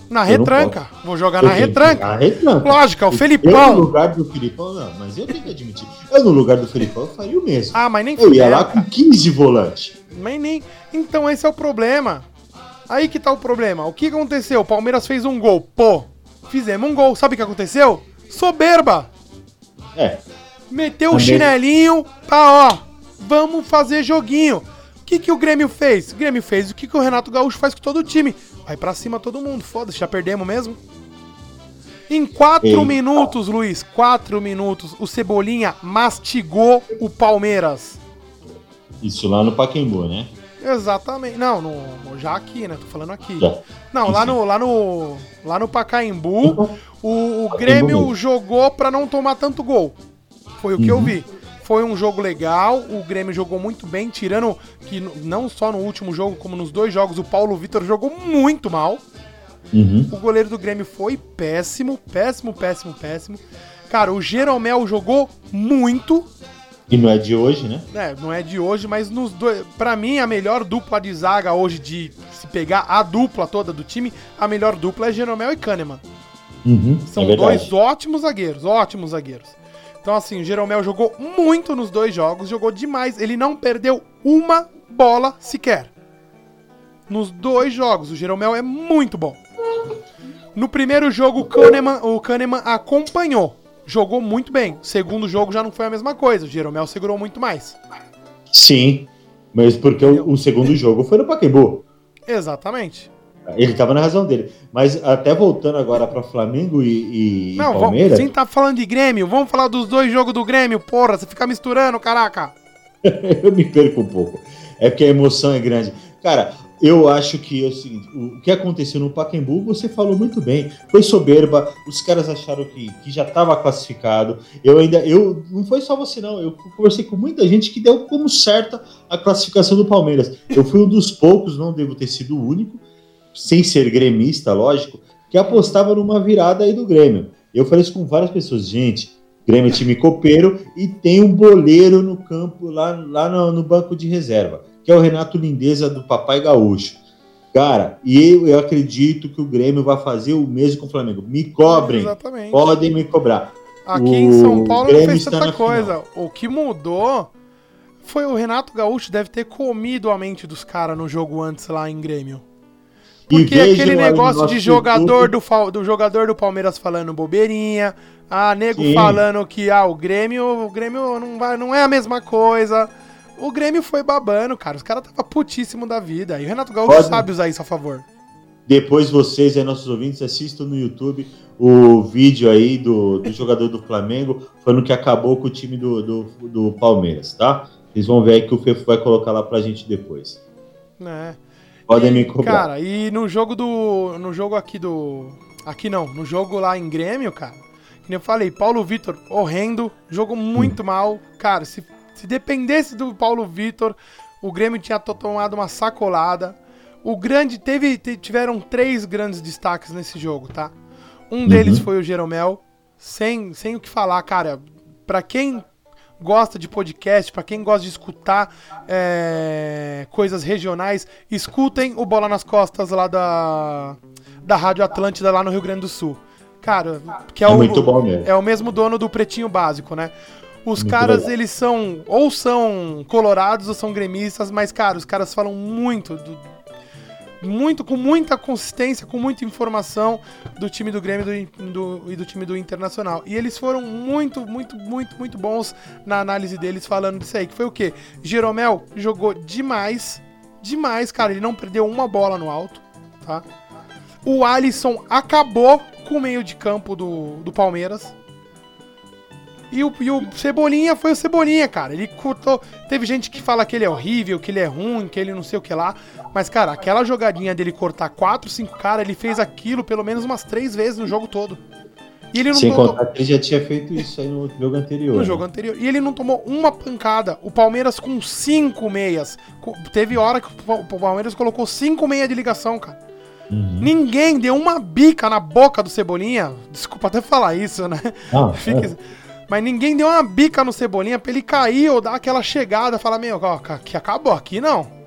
Na retranca. Vou jogar na retranca. na retranca. Lógico, é o Felipão. Eu no lugar do Felipão, não, mas eu tenho que admitir. Eu no lugar do Felipão eu faria o mesmo. Ah, mas nem Eu ia lá com 15 volantes. Mas nem. Então esse é o problema. Aí que tá o problema. O que aconteceu? O Palmeiras fez um gol. Pô, fizemos um gol. Sabe o que aconteceu? Soberba. É. Meteu o chinelinho. Tá, ó. Vamos fazer joguinho. O que, que o Grêmio fez? O Grêmio fez o que, que o Renato Gaúcho faz com todo o time. Vai pra cima todo mundo. Foda-se, já perdemos mesmo. Em quatro minutos, Luiz, quatro minutos, o Cebolinha mastigou o Palmeiras. Isso lá no Paquembu, né? Exatamente. Não, no, já aqui, né? Tô falando aqui. Já. Não, lá no, lá no. Lá no Pacaembu, o, o Grêmio jogou para não tomar tanto gol. Foi o que uhum. eu vi. Foi um jogo legal, o Grêmio jogou muito bem, tirando que não só no último jogo, como nos dois jogos, o Paulo Vitor jogou muito mal. Uhum. O goleiro do Grêmio foi péssimo, péssimo, péssimo, péssimo. Cara, o Jeromel jogou muito. E não é de hoje, né? É, não é de hoje, mas nos dois. Pra mim, a melhor dupla de zaga hoje, de se pegar a dupla toda do time, a melhor dupla é Jeromel e Kahneman. Uhum, São é dois ótimos zagueiros, ótimos zagueiros. Então, assim, o Jeromel jogou muito nos dois jogos, jogou demais. Ele não perdeu uma bola sequer. Nos dois jogos, o Jeromel é muito bom. No primeiro jogo, o Kahneman, o Kahneman acompanhou jogou muito bem. Segundo jogo já não foi a mesma coisa. O Jeromel segurou muito mais. Sim, mas porque o, o segundo jogo foi no Pacaembu. Exatamente. Ele estava na razão dele. Mas até voltando agora para Flamengo e, e não, Palmeiras. Vamos, tá falando de Grêmio, vamos falar dos dois jogos do Grêmio, porra. Você fica misturando, caraca. <laughs> Eu me perco um pouco. É porque a emoção é grande. Cara, eu acho que é o seguinte, o que aconteceu no Pacaembu, você falou muito bem. Foi soberba, os caras acharam que, que já estava classificado. Eu ainda, eu não foi só você não, eu conversei com muita gente que deu como certa a classificação do Palmeiras. Eu fui um dos poucos, não devo ter sido o único, sem ser gremista, lógico, que apostava numa virada aí do Grêmio. Eu falei isso com várias pessoas, gente. Grêmio é time copeiro e tem um boleiro no campo lá, lá no, no banco de reserva que é o Renato Lindeza do Papai Gaúcho. Cara, e eu, eu acredito que o Grêmio vai fazer o mesmo com o Flamengo. Me cobrem. Exatamente. Podem me cobrar. Aqui o em São Paulo não fez tanta coisa. Final. O que mudou foi o Renato Gaúcho deve ter comido a mente dos caras no jogo antes lá em Grêmio. Porque aquele negócio de jogador do, do jogador do Palmeiras falando bobeirinha, ah, nego Sim. falando que ah, o Grêmio, o Grêmio não, vai, não é a mesma coisa. O Grêmio foi babando, cara. Os caras tava putíssimo da vida. E o Renato Gaúcho Pode... sabe usar isso a favor. Depois vocês aí, nossos ouvintes, assistam no YouTube o vídeo aí do, do jogador do Flamengo falando que acabou com o time do, do, do Palmeiras, tá? Vocês vão ver aí que o Fefo vai colocar lá pra gente depois. É. Podem me cobrar. Cara, e no jogo do. No jogo aqui do. Aqui não, no jogo lá em Grêmio, cara. Que eu falei, Paulo Vitor, horrendo, jogou muito hum. mal. Cara, se se dependesse do Paulo Vitor, o Grêmio tinha tomado uma sacolada. O grande teve tiveram três grandes destaques nesse jogo, tá? Um deles uhum. foi o Jeromel, sem, sem o que falar, cara. Para quem gosta de podcast, para quem gosta de escutar é, coisas regionais, escutem o Bola nas Costas lá da, da Rádio Atlântida lá no Rio Grande do Sul. Cara, que é, é o, muito bom mesmo. É o mesmo dono do Pretinho Básico, né? Os muito caras, legal. eles são. Ou são colorados ou são gremistas, mas, cara, os caras falam muito do, muito com muita consistência, com muita informação do time do Grêmio do, do, e do time do Internacional. E eles foram muito, muito, muito, muito bons na análise deles falando disso aí. Que foi o quê? Jeromel jogou demais, demais, cara. Ele não perdeu uma bola no alto, tá? O Alisson acabou com o meio de campo do, do Palmeiras. E o, e o Cebolinha foi o Cebolinha, cara. Ele cortou. Teve gente que fala que ele é horrível, que ele é ruim, que ele não sei o que lá. Mas, cara, aquela jogadinha dele cortar 4, 5 caras, ele fez aquilo pelo menos umas 3 vezes no jogo todo. E ele não Sem tomou... contar que ele já tinha feito isso aí no jogo anterior. No né? jogo anterior. E ele não tomou uma pancada. O Palmeiras com 5 meias. Teve hora que o Palmeiras colocou 5 meias de ligação, cara. Uhum. Ninguém deu uma bica na boca do Cebolinha. Desculpa até falar isso, né? Ah, <laughs> Fique... é. Mas ninguém deu uma bica no Cebolinha pra ele cair ou dar aquela chegada, falar, meu, ó, que acabou aqui não.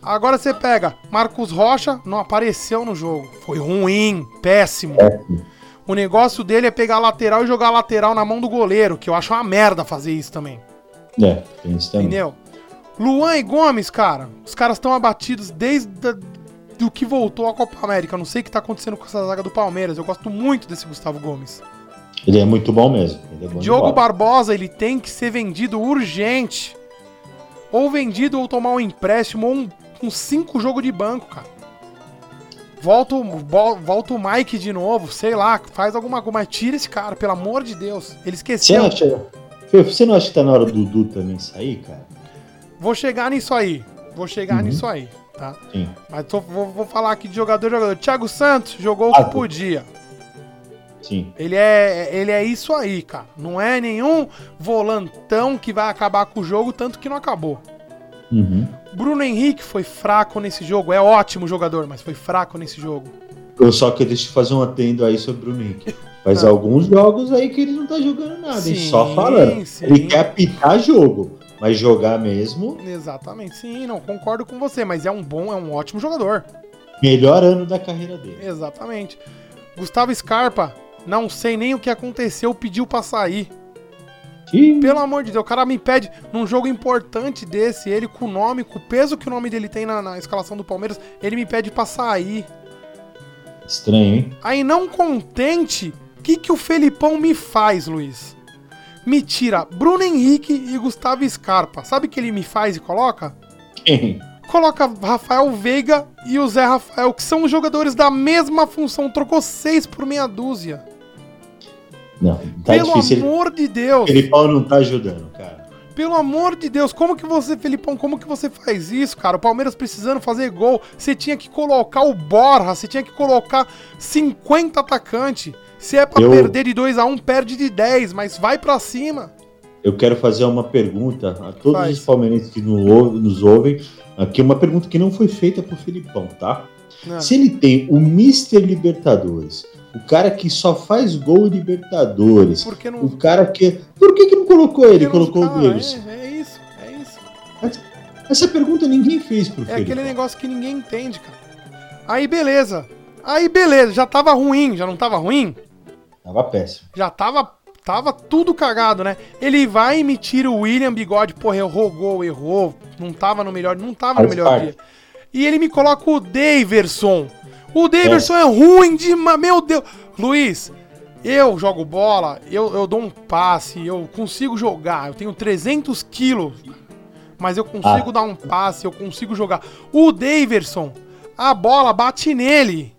Agora você pega, Marcos Rocha não apareceu no jogo. Foi ruim, péssimo. O negócio dele é pegar a lateral e jogar a lateral na mão do goleiro, que eu acho uma merda fazer isso também. É, tem isso também. Entendeu? Luan e Gomes, cara, os caras estão abatidos desde do que voltou à Copa América. Eu não sei o que tá acontecendo com essa zaga do Palmeiras. Eu gosto muito desse Gustavo Gomes. Ele é muito bom mesmo. É bom Diogo Barbosa, ele tem que ser vendido urgente. Ou vendido ou tomar um empréstimo ou um, um cinco jogo de banco, cara. Volta, volta o Mike de novo, sei lá, faz alguma coisa, mas tira esse cara, pelo amor de Deus. Ele esqueceu. Você, acha, você não acha que tá na hora do Dudu também sair, cara? Vou chegar nisso aí. Vou chegar uhum. nisso aí, tá? Sim. Mas tô, vou, vou, falar aqui de jogador jogador. Thiago Santos jogou o que podia. Sim. Ele é, ele é isso aí, cara. Não é nenhum volantão que vai acabar com o jogo, tanto que não acabou. Uhum. Bruno Henrique foi fraco nesse jogo. É ótimo jogador, mas foi fraco nesse jogo. Eu só que deixa eu fazer um atendo aí sobre o Bruno Henrique. Faz ah. alguns jogos aí que ele não tá jogando nada, sim, hein? Só falando. Sim. Ele quer pitar jogo, mas jogar mesmo. Exatamente, sim, não concordo com você, mas é um bom, é um ótimo jogador. Melhor ano da carreira dele. Exatamente. Gustavo Scarpa, não sei nem o que aconteceu, pediu pra sair. Sim. Pelo amor de Deus, o cara me pede num jogo importante desse, ele com o nome, com o peso que o nome dele tem na, na escalação do Palmeiras, ele me pede pra sair. Estranho, hein? Aí não contente, o que, que o Felipão me faz, Luiz? Me tira Bruno Henrique e Gustavo Scarpa. Sabe o que ele me faz e coloca? Quem? coloca Rafael Veiga e o Zé Rafael, que são jogadores da mesma função, trocou seis por meia dúzia. Não, tá Pelo difícil. amor de Deus. Felipão não tá ajudando, cara. Pelo amor de Deus, como que você, Felipão, como que você faz isso, cara? O Palmeiras precisando fazer gol, você tinha que colocar o Borra, você tinha que colocar 50 atacantes. Se é pra Eu... perder de 2 a 1 um, perde de 10, mas vai para cima. Eu quero fazer uma pergunta a todos faz. os palmeirenses que nos ouvem. Aqui uma pergunta que não foi feita pro Felipão, tá? Não. Se ele tem o Mister Libertadores, o cara que só faz gol em Libertadores. Por que não... O cara que. Por que, que não colocou ele? Colocou o Davis. É, é, isso, é isso. Essa pergunta ninguém fez pro É aquele negócio que ninguém entende, cara. Aí beleza. Aí beleza, já tava ruim, já não tava ruim? Tava péssimo. Já tava. Tava tudo cagado, né? Ele vai e me tira o William Bigode, porra, errou gol, errou. Não tava no melhor, não tava no melhor dia. E ele me coloca o Daverson. O Daverson é, é ruim demais. Meu Deus. Luiz, eu jogo bola, eu, eu dou um passe, eu consigo jogar. Eu tenho 300 quilos, mas eu consigo ah. dar um passe, eu consigo jogar. O Daverson, a bola bate nele.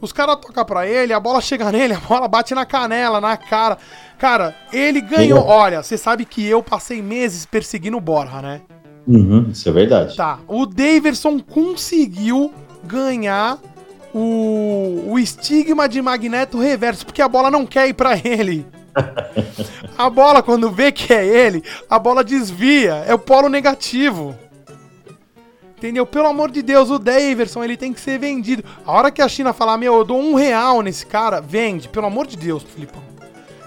Os caras tocam pra ele, a bola chega nele, a bola bate na canela, na cara. Cara, ele ganhou. Olha, você sabe que eu passei meses perseguindo o Borja, né? Uhum, isso é verdade. Tá. O Daverson conseguiu ganhar o, o estigma de magneto reverso, porque a bola não quer ir para ele. <laughs> a bola, quando vê que é ele, a bola desvia. É o polo negativo. Entendeu? Pelo amor de Deus, o Daverson ele tem que ser vendido. A hora que a China falar, meu, eu dou um real nesse cara, vende. Pelo amor de Deus, Filipão.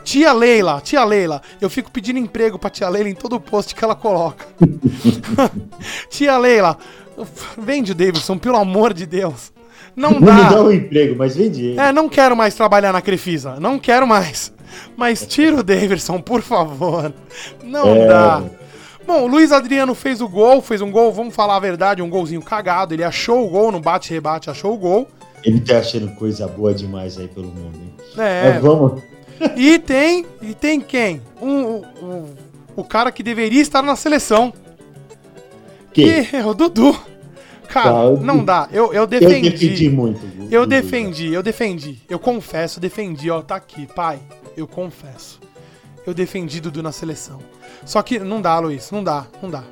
Tia Leila, tia Leila, eu fico pedindo emprego pra tia Leila em todo post que ela coloca. <laughs> <laughs> tia Leila, vende o Davidson, pelo amor de Deus. Não, não dá. me dá um emprego, mas vende ele. É, não quero mais trabalhar na Crefisa. Não quero mais. Mas tira o Davidson, por favor. Não é... dá. Bom, o Luiz Adriano fez o gol, fez um gol, vamos falar a verdade, um golzinho cagado. Ele achou o gol no bate-rebate, achou o gol. Ele tá achando coisa boa demais aí pelo mundo, hein? É. Mas vamos. <laughs> E tem, e tem quem? Um, um, o cara que deveria estar na seleção. Que? que é o Dudu. Cara, Tá, não dá. Eu, eu Eu defendi. defendi muito. Eu defendi, eu defendi. Eu confesso, defendi, ó, tá aqui, pai. Eu confesso. Eu defendi Dudu na seleção. Só que não dá, Luiz, não dá, não dá.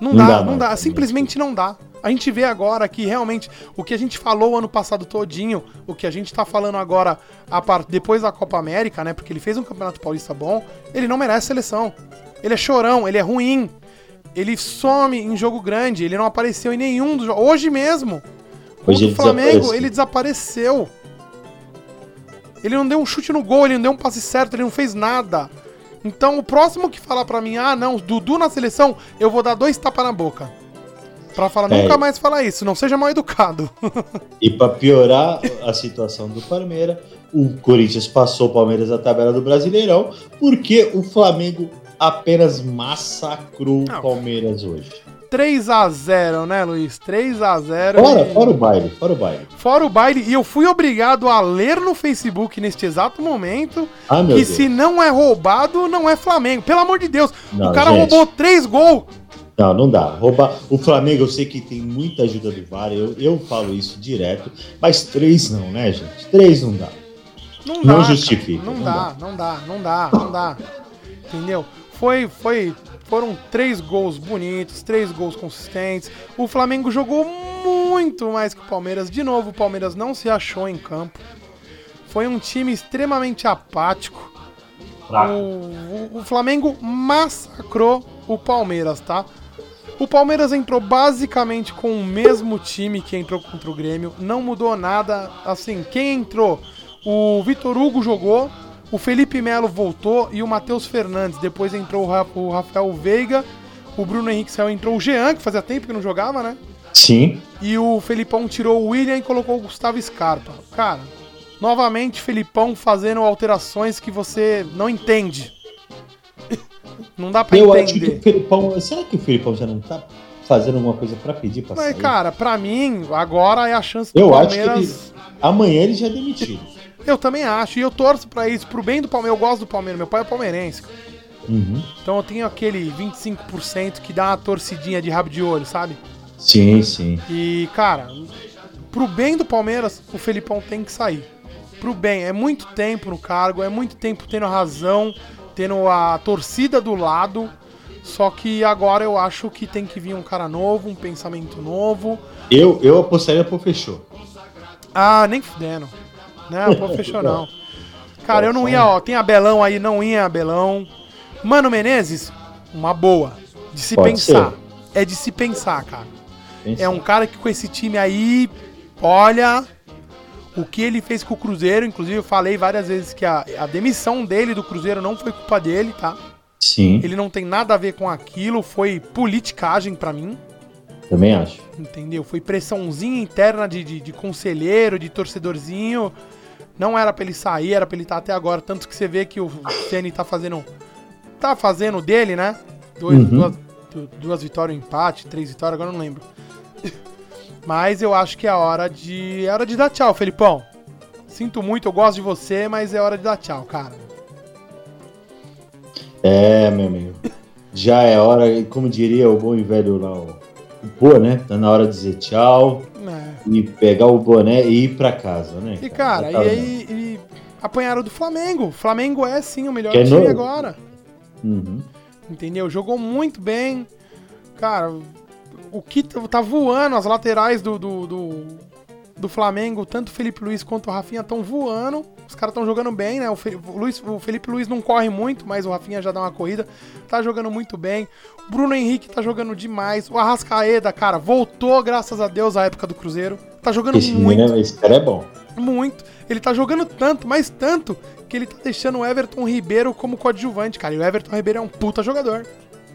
Não, Não dá, dá não dá, simplesmente não dá. A gente vê agora que realmente o que a gente falou ano passado todinho, o que a gente tá falando agora a par- depois da Copa América, né? Porque ele fez um Campeonato Paulista bom, ele não merece seleção. Ele é chorão, ele é ruim. Ele some em jogo grande, ele não apareceu em nenhum dos jogos. Hoje mesmo, Hoje o Flamengo, ele desapareceu. Ele não deu um chute no gol, ele não deu um passe certo, ele não fez nada. Então, o próximo que falar pra mim, ah, não, Dudu na seleção, eu vou dar dois tapas na boca. Pra falar, É. nunca mais falar isso, não seja mal educado. <laughs> E para piorar a situação do Palmeiras, o Corinthians passou o Palmeiras na tabela do Brasileirão, porque o Flamengo apenas massacrou o Palmeiras hoje. 3x0, né, Luiz? 3x0. Fora, e- fora o baile, fora o baile. Fora o baile, e eu fui obrigado a ler no Facebook neste exato momento Ah, que Deus. se não é roubado, não é Flamengo. Pelo amor de Deus, Não, o cara gente. roubou três gols. Não, não dá. Roubar. O Flamengo, eu sei que tem muita ajuda do VAR, eu, eu falo isso direto, mas três não, né, gente? Três não dá. Não Não dá. justifica, Não, não dá, não dá, não dá, não dá. Entendeu? Foi, foi, foram três gols bonitos, três gols consistentes. O Flamengo jogou muito mais que o Palmeiras. De novo, o Palmeiras não se achou em campo. Foi um time extremamente apático. O, o- o Flamengo massacrou o Palmeiras, tá? O Palmeiras entrou basicamente com o mesmo time que entrou contra o Grêmio, não mudou nada. Assim, quem entrou? O Vitor Hugo jogou, o Felipe Melo voltou e o Matheus Fernandes. Depois entrou o Ra- o Rafael Veiga, o Bruno Henrique saiu, entrou o Jean, que fazia tempo que não jogava, né? Sim. E o Felipão tirou o William e colocou o Gustavo Scarpa. Cara, novamente Felipão fazendo alterações que você não entende. <laughs> Não dá pra eu acho que entender. o Felipão. Será que o Felipão já não tá fazendo alguma coisa pra pedir pra Mas, sair? cara, pra mim, agora é a chance do eu acho que Palmeiras. ele, amanhã ele já é demitido. Eu também acho. E eu torço pra isso, pro bem do Palmeiras. Eu gosto do Palmeiras. Meu pai é palmeirense. Uhum. Então eu tenho aquele 25% que dá uma torcidinha de rabo de olho, sabe? Sim, sim. E, cara, pro bem do Palmeiras, o Felipão tem que sair. Pro bem, é muito tempo no cargo, é muito tempo tendo razão, tendo a torcida do lado. Só que agora eu acho que tem que vir um cara novo, um pensamento novo. Eu, eu apostaria pro fechou. Ah, nem fudendo. Não, fechou não. Cara, eu não ia, ó, tem Abelão aí, não ia Abelão. Mano Menezes, uma boa. De se Pode pensar. É de se pensar, cara. É um cara que com esse time aí, olha, o que ele fez com o Cruzeiro, inclusive eu falei várias vezes que a, a demissão dele do Cruzeiro não foi culpa dele, tá? Sim, Ele não tem nada a ver com aquilo, foi politicagem pra mim, também acho. entendeu? Foi pressãozinha interna de, de, de conselheiro, de torcedorzinho. Não era pra ele sair, era pra ele estar até agora. Tanto que você vê que o Ceni tá fazendo. Tá fazendo dele, né? Dois, Uhum. duas, du- duas vitórias, um empate, três vitórias, agora eu não lembro. <laughs> Mas eu acho que é hora de. É hora de dar tchau, Felipão. Sinto muito, eu gosto de você, mas é hora de dar tchau, cara. É, meu amigo. Já é hora, como diria o bom e velho lá, pô, né? Tá na hora de dizer tchau É. e pegar o boné e ir pra casa, né? E cara, e Já tá- aí e apanharam do Flamengo. Flamengo é sim o melhor Que é time agora. Uhum. Entendeu? Jogou muito bem. Cara, o que tá tá voando, as laterais do, do, do, do Flamengo, tanto o Felipe Luiz quanto o Rafinha estão voando. Os caras estão jogando bem, né? O, Fe- o Luiz- o Felipe Luiz não corre muito, mas o Rafinha já dá uma corrida. Tá jogando muito bem. O Bruno Henrique tá jogando demais. O Arrascaeda, cara, voltou, graças a Deus, à época do Cruzeiro. Tá jogando Esse, muito. menino, esse cara é bom. Muito. Ele tá jogando tanto, mas tanto, que ele tá deixando o Everton Ribeiro como coadjuvante, cara. E o Everton Ribeiro é um puta jogador.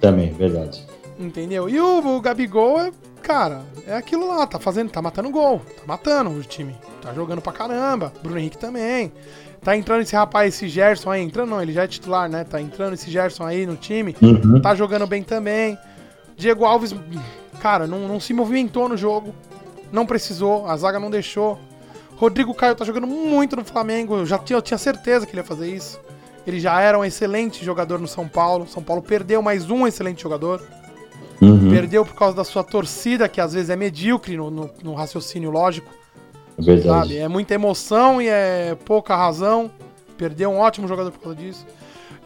Também, verdade. Entendeu? E o, o Gabigol é, cara, é aquilo lá, tá fazendo, tá matando gol, tá matando o time. Tá jogando pra caramba. Bruno Henrique também. Tá entrando esse rapaz, esse Gerson aí, entrando não, ele já é titular, né? Tá entrando esse Gerson aí no time. Uhum. Tá jogando bem também. Diego Alves, cara, não, não se movimentou no jogo. Não precisou, a zaga não deixou. Rodrigo Caio tá jogando muito no Flamengo. Eu já tinha, eu tinha certeza que ele ia fazer isso. Ele já era um excelente jogador no São Paulo. São Paulo perdeu mais um excelente jogador. Uhum. Perdeu por causa da sua torcida, que às vezes é medíocre no, no, no raciocínio lógico. É verdade. Sabe? É muita emoção e é pouca razão. Perdeu um ótimo jogador por causa disso.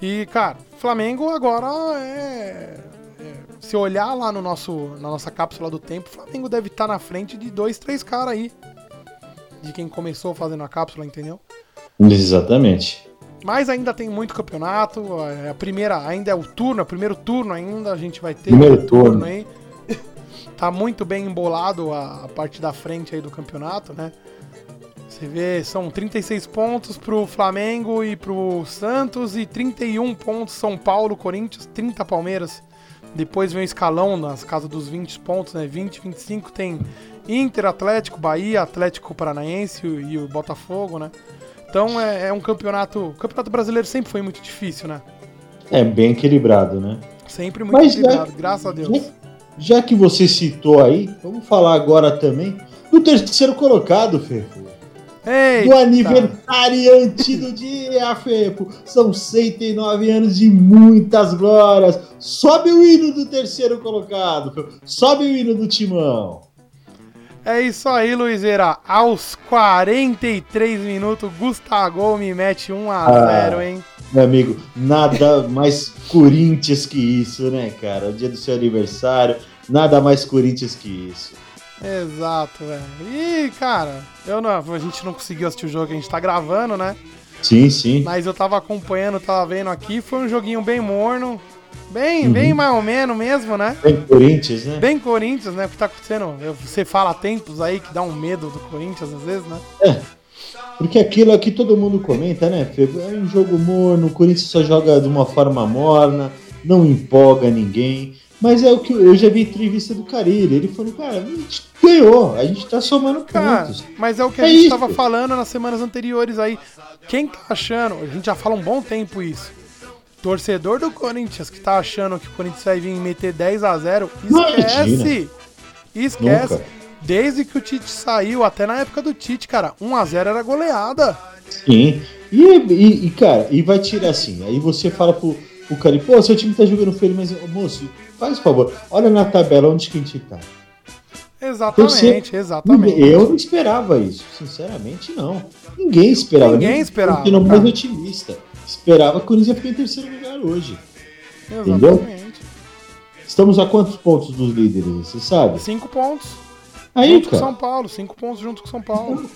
E, cara, Flamengo agora é. é se olhar lá no nosso, na nossa cápsula do tempo, Flamengo deve estar tá na frente de dois, três caras aí. De quem começou fazendo a cápsula, entendeu? Exatamente. Mas ainda tem muito campeonato. É, a primeira ainda é o turno, é o primeiro turno ainda. A gente vai ter primeiro turno. turno aí. tá muito bem embolado a, a, parte da frente aí do campeonato, né? Você vê, são 36 pontos pro Flamengo e pro Santos e 31 pontos São Paulo, Corinthians, 30 Palmeiras. Depois vem o escalão nas casas dos 20 pontos, né? 20, 25 tem Inter, Atlético, Bahia, Atlético Paranaense e o Botafogo, né? Então é, é, um campeonato. O campeonato brasileiro sempre foi muito difícil, né? É bem equilibrado, né? Sempre muito Mas equilibrado, já, graças a Deus. Já, já, que você citou aí, vamos falar agora também do terceiro colocado, Fefo. Do aniversariante do dia, Fefo. São 109 anos de muitas glórias. Sobe o hino do terceiro colocado, Fefo. Sobe o hino do timão. É isso aí, Luizera. Aos 43 minutos, Gustavo me mete 1 a 0 ah, hein? Meu amigo, nada mais Corinthians que isso, né, cara? O dia do seu aniversário, nada mais Corinthians que isso. Exato, velho. E, cara, eu não, a gente não conseguiu assistir o jogo que a gente tá gravando, né? Sim, sim. Mas eu tava acompanhando, tava vendo aqui. Foi um joguinho bem morno. Bem, uhum. bem mais ou menos mesmo, né? Bem Corinthians, né? Bem Corinthians, né? O que tá acontecendo? Você fala tempos aí que dá um medo do Corinthians às vezes, né? É. Porque aquilo aqui todo mundo comenta, né, Fê? É um jogo morno, o Corinthians só joga de uma forma morna, não empolga ninguém. Mas é o que eu já vi entrevista do Carilho. Ele falou, cara, a gente ganhou, a gente tá somando cara, pontos. Mas é o que é a gente isso. tava falando nas semanas anteriores aí. Quem tá achando, a gente já fala um bom tempo isso torcedor do Corinthians que tá achando que o Corinthians vai vir meter 10 a 0 esquece. Esquece. Nunca. Desde que o Tite saiu, até na época do Tite, cara, 1 a 0 era goleada. Sim. E, e, e, cara, e vai tirar assim. Aí você fala pro, pro cara, pô, seu time tá jogando feio, mas, moço, faz o favor, olha na tabela onde que a gente tá. Exatamente, exatamente. Eu não esperava isso, sinceramente não. Ninguém esperava. Ninguém esperava. Eu mais otimista esperava que o Corinthians ia ficar em terceiro lugar hoje. Exatamente. Entendeu? Estamos a quantos pontos dos líderes, você sabe? Cinco pontos. Aí, junto cara. com São Paulo, cinco pontos junto com São Paulo.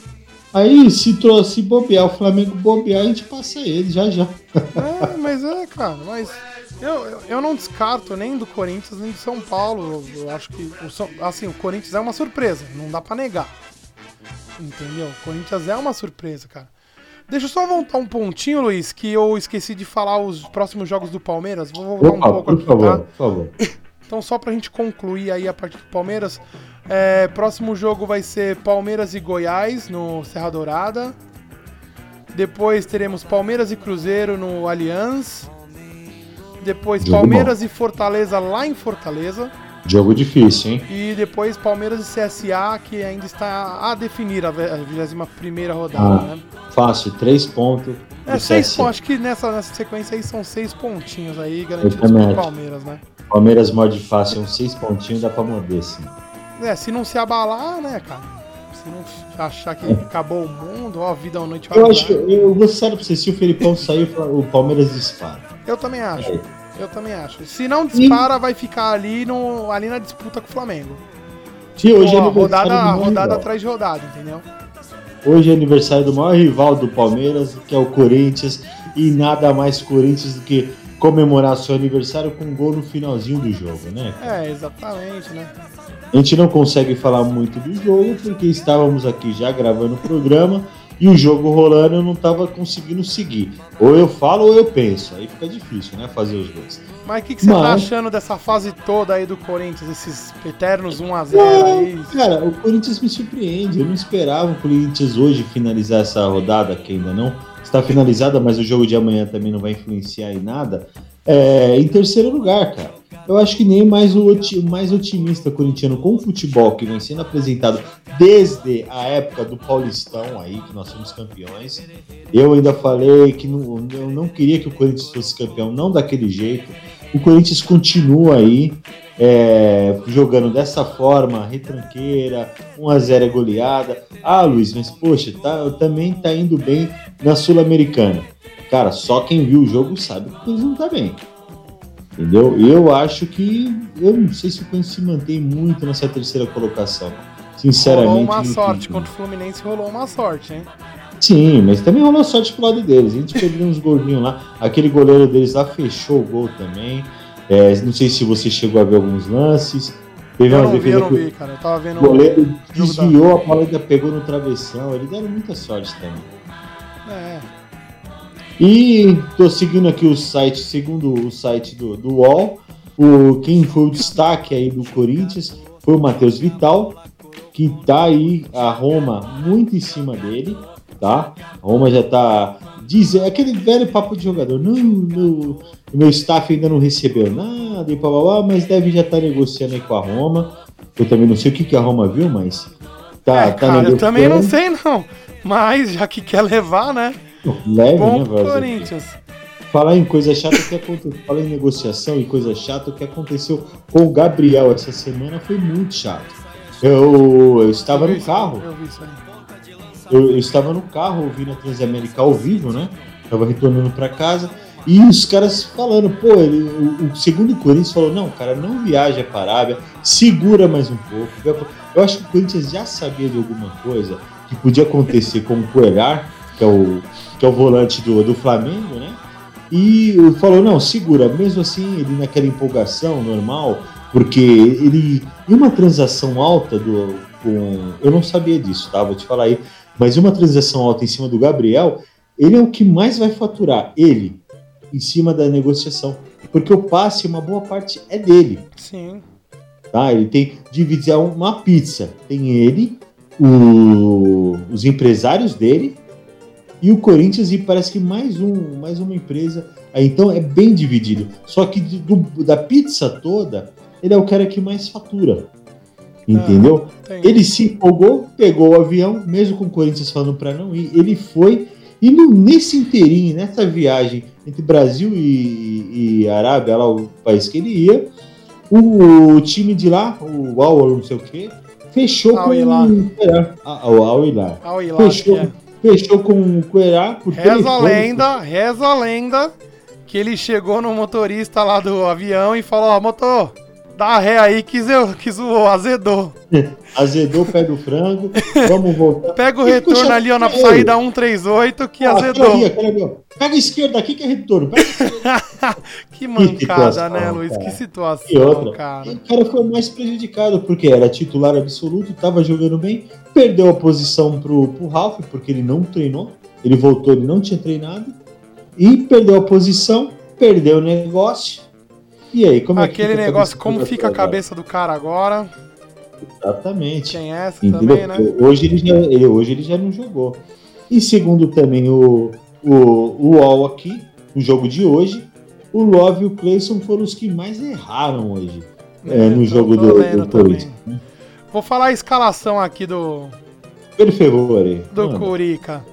Aí, se trouxe bobear, o Flamengo bobear, a gente passa ele já já. É, mas é, cara, mas eu, eu não descarto nem do Corinthians nem do São Paulo. Eu, acho que, o, assim, o Corinthians é uma surpresa, não dá para negar. Entendeu? O Corinthians é uma surpresa, cara. Deixa eu só voltar um pontinho, Luiz, que eu esqueci de falar os próximos jogos do Palmeiras. Vou voltar Opa, um pouco por aqui, favor, tá? Por favor. Então, só pra gente concluir aí a parte do Palmeiras, é, próximo jogo vai ser Palmeiras e Goiás no Serra Dourada. Depois teremos Palmeiras e Cruzeiro no Allianz. Depois Palmeiras e Fortaleza lá em Fortaleza. Jogo difícil, hein? E depois Palmeiras e CSA, que ainda está a definir a 21 rodada, ah, né? Fácil, três pontos. É, seis pontos. Acho que nessa, nessa sequência aí são seis pontinhos aí garantidos pro Palmeiras, né? Palmeiras morde fácil, uns seis pontinhos dá pra morder, sim. É, se não se abalar, né, cara? Se não achar que é. acabou o mundo, ó, a vida à noite vai Eu acho que, eu vou ser sério pra você, se o Felipão sair, o Palmeiras dispara. Eu também acho. É. Eu também acho. Se não dispara, e... vai ficar ali, no, ali na disputa com o Flamengo. Tipo, hoje é rodada, rodada atrás de rodada, entendeu? Hoje é aniversário do maior rival do Palmeiras, que é o Corinthians, e nada mais Corinthians do que comemorar seu aniversário com um gol no finalzinho do jogo, né? É, exatamente, né? A gente não consegue falar muito do jogo porque estávamos aqui já gravando o programa e o jogo rolando eu não estava conseguindo seguir. Ou eu falo ou eu penso. Aí fica difícil, né? Fazer os dois. Mas o que, que, você tá Mas... tá achando dessa fase toda aí do Corinthians, esses eternos 1x0 aí? Cara, o Corinthians me surpreende. Eu não esperava o Corinthians hoje finalizar essa rodada, que ainda não está finalizada, mas o jogo de amanhã também não vai influenciar em nada. É, em terceiro lugar, cara. Eu acho que nem mais o mais otimista corintiano com o futebol que vem sendo apresentado desde a época do Paulistão aí, que nós somos campeões. Eu ainda falei que não, eu não queria que o Corinthians fosse campeão, não daquele jeito. o Corinthians continua aí é, jogando dessa forma, retranqueira, 1x0 é goleada. Ah, Luiz, mas poxa, tá, também tá indo bem na Sul-Americana. Cara, só quem viu o jogo sabe que o Corinthians não tá bem. Entendeu? Eu acho que. Eu não sei se o Corinthians se mantém muito nessa terceira colocação. Sinceramente. Rolou uma sorte. Contra o Fluminense rolou uma sorte, hein? Sim, mas também rolou sorte pro lado deles. A gente perdeu uns golzinhos lá. Aquele goleiro deles lá fechou o gol também. É, não sei se você chegou a ver alguns lances. Teve eu não vi, eu não vi, cara. Eu tava vendo o goleiro desviou, da... a bola ainda pegou no travessão. Ele deram muita sorte também. É. E tô seguindo aqui o site, segundo o site do, do UOL, o, quem foi o destaque aí do Corinthians foi o Matheus Vital, que tá aí a Roma muito em cima dele, tá? A Roma já tá dizendo, aquele velho papo de jogador, não, meu, meu staff ainda não recebeu nada e blá, blá, blá, mas deve já estar tá negociando aí com a Roma. Eu também não sei o que, que a Roma viu, mas tá, é, tá cara, negociando. Eu também não sei não, mas já que quer levar, né? Leve, Bom né, Corinthians. Falar em coisa chata que aconteceu, falar em negociação e coisa chata, o que aconteceu com o Gabriel essa semana foi muito chato. Eu, eu estava eu no carro. Eu, vi isso aí. Eu, eu, estava no carro ouvindo a Transamérica ao vivo, né? Tava retornando para casa e os caras falando, pô, ele, o, o, segundo Corinthians falou, não, cara, não viaja para a Arábia, segura mais um pouco. Eu acho que o Corinthians já sabia de alguma coisa que podia acontecer com o Coelhar, que é o que é o volante do, do Flamengo, né? E falou, não, segura, mesmo assim, ele naquela empolgação normal, porque ele. E uma transação alta do. Com, eu não sabia disso, tá? Vou te falar aí. Mas uma transação alta em cima do Gabriel, ele é o que mais vai faturar, ele, em cima da negociação. Porque o passe, uma boa parte é dele. Sim. Tá? Ele tem dividir uma pizza. Tem ele, o, os empresários dele e o Corinthians e parece que mais um, mais uma empresa. Então é bem dividido. Só que do, da pizza toda, ele é o cara que mais fatura. Entendeu? Ah, ele se empolgou, pegou o avião, mesmo com o Corinthians falando para não ir, ele foi. E no, nesse inteirinho, nessa viagem entre Brasil e, e Arábia, lá o país que ele ia, o, o time de lá, o Al, não sei o que, fechou Al com o Al, Al Hilal. Fechou, é fechou com o Cuerá por Reza a lenda, reza a lenda que ele chegou no motorista lá do avião e falou, ó, motor, dá ré aí que, eu, que zoou, azedou. <laughs> azedou, pega o frango, vamos voltar. Pega o retorno ali, ó, na saída 138 que ah, azedou. Pega a esquerda aqui que é retorno. <laughs> que mancada, que situação, né, Luiz? Cara. Que situação, e outra, cara. E o cara foi mais prejudicado, porque era titular absoluto, tava jogando bem, perdeu a posição pro, pro Ralph, porque ele não treinou. Ele voltou, ele não tinha treinado. E perdeu a posição, perdeu o negócio e aí, como Aquele é que negócio, como fica a cabeça do cara agora? Exatamente. Tem essa Entendeu? também, né? Hoje ele, já, ele, hoje ele já não jogou. E segundo também o, o, o UOL aqui, o jogo de hoje, o Love e o Clayson foram os que mais erraram hoje é, no jogo do, do Corinthians. Vou falar a escalação aqui do. Por favor, Do Manda. Curica.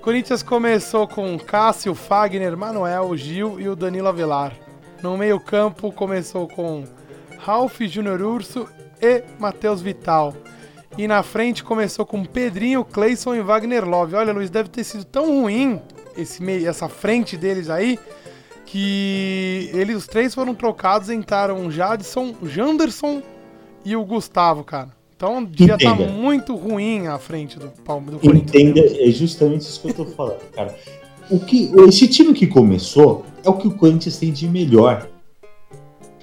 Corinthians começou com Cássio, Fagner, Manuel, Gil e o Danilo Avelar. No meio-campo começou com Ralph Júnior Urso e Matheus Vital. E na frente começou com Pedrinho, Cleison e Wagner Love. Olha, Luiz, deve ter sido tão ruim esse meio, essa frente deles aí que eles os três foram trocados, entraram o Jadson, o Janderson e o Gustavo, cara. Então estar tá muito ruim a frente do, do Corinthians. Entenda, é justamente isso que eu tô falando, cara o que esse time que começou é o que o Corinthians tem de melhor.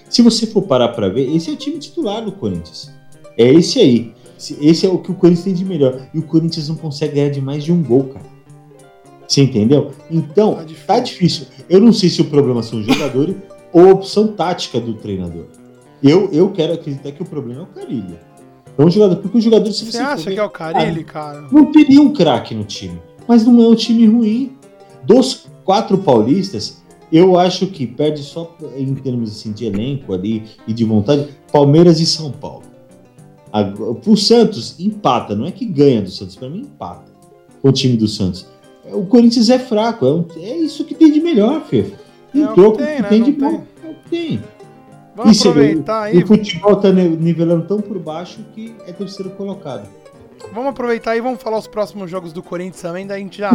Se você for parar para ver, esse é o time titular do Corinthians. É esse aí. Esse é o que o Corinthians tem de melhor. E o Corinthians não consegue ganhar de mais de um gol, cara. Você entendeu? Então, tá difícil. Tá difícil. Eu não sei se o problema são os jogadores <laughs> ou a opção tática do treinador. Eu, eu quero acreditar que o problema é o Carilho. É um jogador, porque o jogador, se você, você acha ver, que é o Carilli, cara? Não teria um craque no time. Mas não é um time ruim. Dos quatro paulistas, eu acho que perde só em termos assim, de elenco ali e de vontade, Palmeiras e São Paulo. O Santos empata, não é que ganha do Santos, para mim empata o time do Santos. O Corinthians é fraco, é, um, é isso que tem de melhor, Fefo. Um é troco que, tem, que né? tem de bom. tem. Vamos E aproveitar aí. O futebol tá ne- nivelando tão por baixo que é terceiro colocado. Vamos aproveitar aí, vamos falar os próximos jogos do Corinthians também, daí a gente já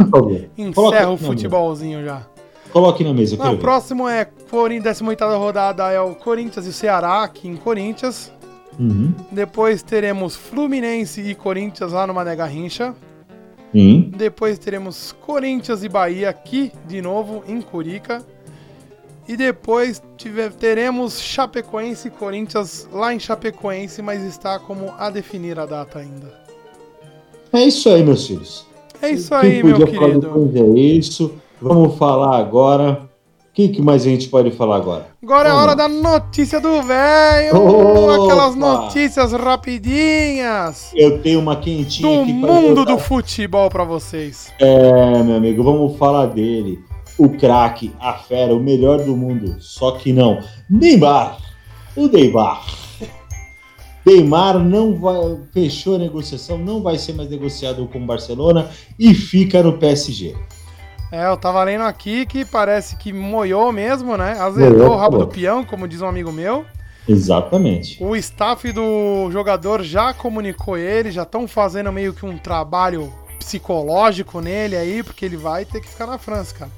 encerra Coloca o futebolzinho já. Coloque na mesa, Não, o próximo é Corinthians, 18 rodada é o Corinthians e o Ceará, aqui em Corinthians. Uhum. Depois teremos Fluminense e Corinthians lá no Mané Garrincha. Depois teremos Corinthians e Bahia aqui de novo em Curica. E depois tiver- teremos Chapecoense e Corinthians lá em Chapecoense, mas está como a definir a data ainda. É isso aí, meus filhos. É isso aí, meu querido. É isso. Vamos falar agora. O que, que mais a gente pode falar agora? Agora é a hora da notícia do velho! Aquelas notícias rapidinhas Eu tenho uma quentinha do aqui pra mundo botar. do futebol pra vocês. É, meu amigo, vamos falar dele. O craque, a fera, o melhor do mundo. Só que não. Neymar. O Neymar. Neymar não vai, fechou a negociação, não vai ser mais negociado com o Barcelona e fica no PSG. É, eu tava lendo aqui que parece que moiou mesmo, né? Azedou Moiou, o rabo do peão, como diz um amigo meu. Exatamente. O staff do jogador já comunicou ele, já estão fazendo meio que um trabalho psicológico nele aí, porque ele vai ter que ficar na França, cara.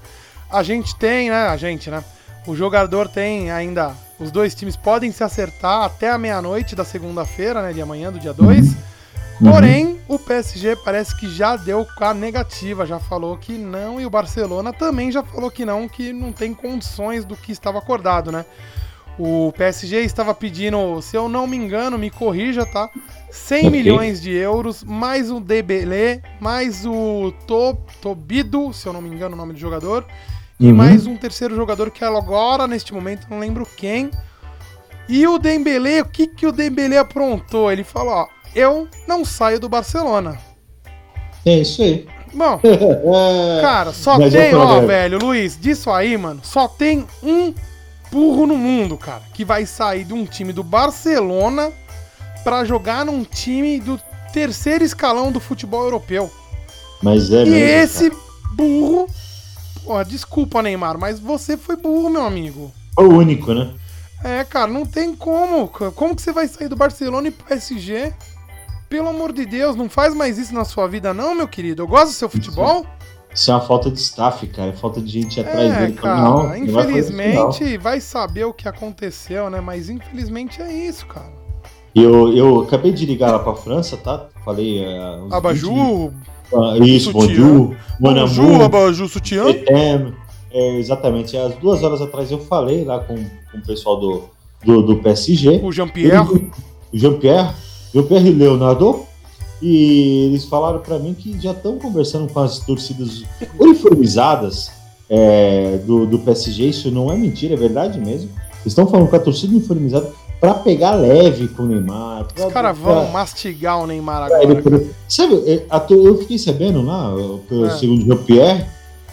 A gente tem, né? A gente, né? O jogador tem ainda. Os dois times podem se acertar até a meia-noite da segunda-feira, né? De amanhã, do dia 2. Porém, o PSG parece que já deu a negativa, já falou que não, e o Barcelona também já falou que não, que não tem condições do que estava acordado, né? O PSG estava pedindo, se eu não me engano, me corrija, tá? 100 Ok. milhões de euros, mais o Debele, mais o to, Tobido, se eu não me engano o nome do jogador, e Uhum. mais um terceiro jogador que agora, neste momento, não lembro quem. E o Dembele, o que, que o Dembele aprontou? Ele falou, ó, eu não saio do Barcelona. É isso aí. Bom, <laughs> É, cara, só Mas tem, ó, velho, Luiz, disso aí, mano, só tem um burro no mundo, cara, que vai sair de um time do Barcelona pra jogar num time do terceiro escalão do futebol europeu. mas é E mesmo, esse burro, porra, desculpa, Neymar, mas você foi burro, meu amigo. O único, né? É, cara, não tem como. Como que você vai sair do Barcelona e pro PSG? Pelo amor de Deus, não faz mais isso na sua vida, não, meu querido. Eu gosto do seu futebol. Isso é uma falta de staff, cara. É falta de gente atrás É, dele. cara, não, não vai infelizmente vai saber o que aconteceu, né? Mas infelizmente é isso, cara. Eu, eu acabei de ligar lá pra França, tá? Falei. é, uns 20 Abaju, Ah, isso, bonjour, Bonjour, Abaju, sutiã. eterno. É, exatamente. Às duas horas atrás eu falei lá com, com o pessoal do, do, do PSG. O Jean-Pierre. O Jean-Pierre, Jean-Pierre e Leonardo. E eles falaram pra mim que já estão conversando com as torcidas uniformizadas é, do, do PSG. Isso não é mentira, é verdade mesmo. Eles estão falando com a torcida uniformizada pra pegar leve com o Neymar. pra- Os caras pra- vão mastigar o Neymar pra agora. Sabe, é, eu fiquei sabendo lá, pelo É. segundo Jean-Pierre,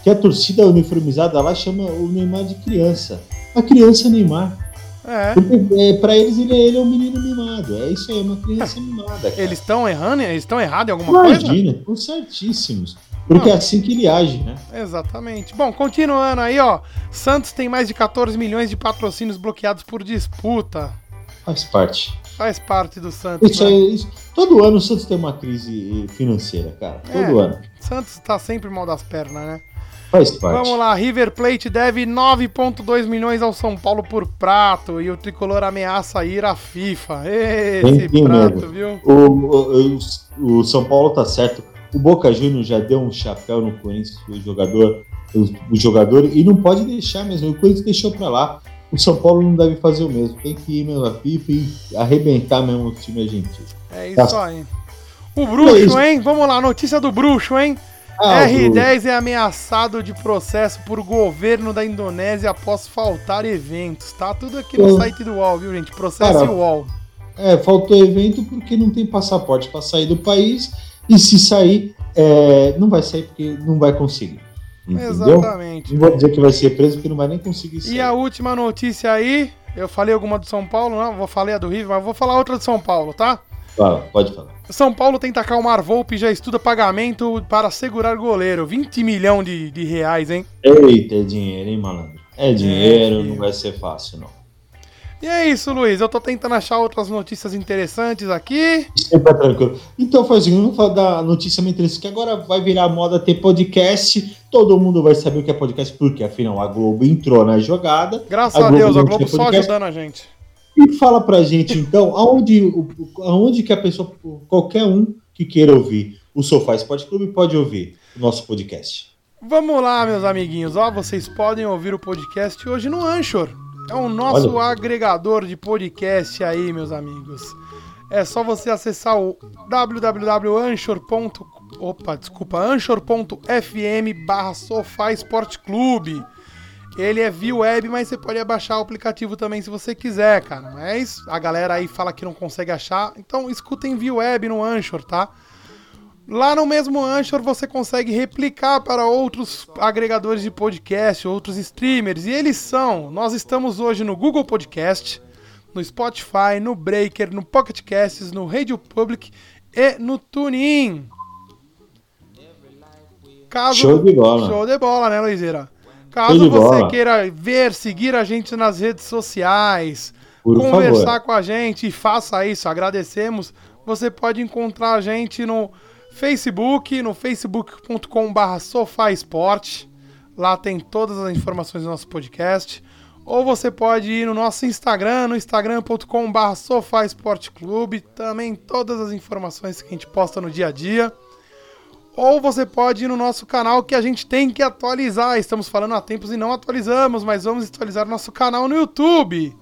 que a torcida uniformizada lá chama o Neymar de criança. A criança Neymar. É. Porque é, pra eles ele, ele é um menino mimado. É isso aí, é uma criança mimada. Cara. Eles estão errando? Eles estão errados em alguma coisa? Imagina, estão certíssimos. Porque Não. é assim que ele age, né? Exatamente. Bom, continuando aí, ó. Santos tem mais de 14 milhões de patrocínios bloqueados por disputa. Faz parte. Faz parte do Santos. Isso né? aí, isso- todo ano o Santos tem uma crise financeira, cara. Todo É. ano. Santos tá sempre mal das pernas, né? Faz parte. Vamos lá, River Plate deve 9,2 milhões ao São Paulo por prato e o tricolor ameaça ir à FIFA. Esse Tem prato, viu? O, o, o- o São Paulo tá certo. O Boca Juniors já deu um chapéu no Corinthians, o jogador, o, o jogador, e não pode deixar mesmo. O Corinthians deixou pra lá. O São Paulo não deve fazer o mesmo. Tem que ir mesmo à FIFA e arrebentar mesmo o time argentino. É Tá. isso aí. O É bruxo, isso. hein? Vamos lá, notícia do bruxo, hein? Ah, o- R10 é ameaçado de processo por governo da Indonésia após faltar eventos. Tá tudo aqui no Eu- site do UOL, viu, gente? Processo Cara, UOL. É, faltou evento porque não tem passaporte para sair do país. E se sair, é, não vai sair porque não vai conseguir. Entendeu? Exatamente. Não vou dizer que vai ser preso porque não vai nem conseguir sair. E a última notícia aí, eu falei alguma do São Paulo, não, vou falei a do River, mas vou falar outra do São Paulo, tá? Fala, pode falar. São Paulo tenta acalmar Volpe e já estuda pagamento para segurar goleiro. 20 milhões de, de reais, hein? Eita, é dinheiro, hein, malandro? É dinheiro, filho. não vai ser fácil, não. E é isso, Luiz. Eu tô tentando achar outras notícias interessantes aqui. Sempre tranquilo. Então assim, vamos falar da notícia muito interessante, que agora vai virar moda ter podcast. Todo mundo vai saber o que é podcast, porque afinal a Globo entrou na jogada. Graças a, a Deus, a Globo só ajudando a gente. E fala pra gente, então, aonde, aonde que a pessoa, qualquer um que queira ouvir o Sofá Esporte Clube pode ouvir o nosso podcast. Vamos lá, meus amiguinhos. Ó, vocês podem ouvir o podcast hoje no Anchor. É o nosso Olha. agregador de podcast aí, meus amigos. É só você acessar o www.anchor.com opa, desculpa, anchor.fm barra Sofá Esporte Clube. Ele é via web, mas você pode baixar o aplicativo também se você quiser, cara. Mas a galera aí fala que não consegue achar, então escutem via web no Anchor, tá? Lá no mesmo Anchor você consegue replicar para outros agregadores de podcast, outros streamers, e eles são. Nós estamos hoje no Google Podcast, no Spotify, no Breaker, no Pocket Casts, no Radio Public e no TuneIn. Caso... Show de bola. Show de bola, né, Luizera? Caso você bola. queira ver, seguir a gente nas redes sociais, Por conversar favor. com a gente, faça isso, agradecemos. Você pode encontrar a gente no Facebook, no facebook.com.br sofaesporte. Lá tem todas as informações do nosso podcast. Ou você pode ir no nosso Instagram, no instagram.com.br sofaesporteclube. Também todas as informações que a gente posta no dia a dia. Ou você pode ir no nosso canal que a gente tem que atualizar. Estamos falando há tempos e não atualizamos, mas vamos atualizar nosso canal no YouTube.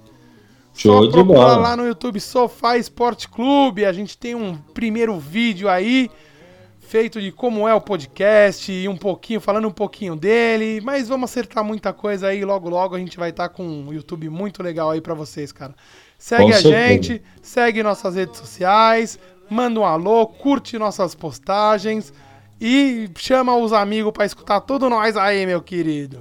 Show Só de bola. lá no YouTube Sofá Esporte Clube. A gente tem um primeiro vídeo aí feito de como é o podcast e um pouquinho, falando um pouquinho dele, mas vamos acertar muita coisa aí, logo logo a gente vai estar tá com um YouTube muito legal aí para vocês, cara. Segue com a certeza. gente, segue nossas redes sociais, manda um alô, curte nossas postagens e chama os amigos para escutar tudo nós aí, meu querido.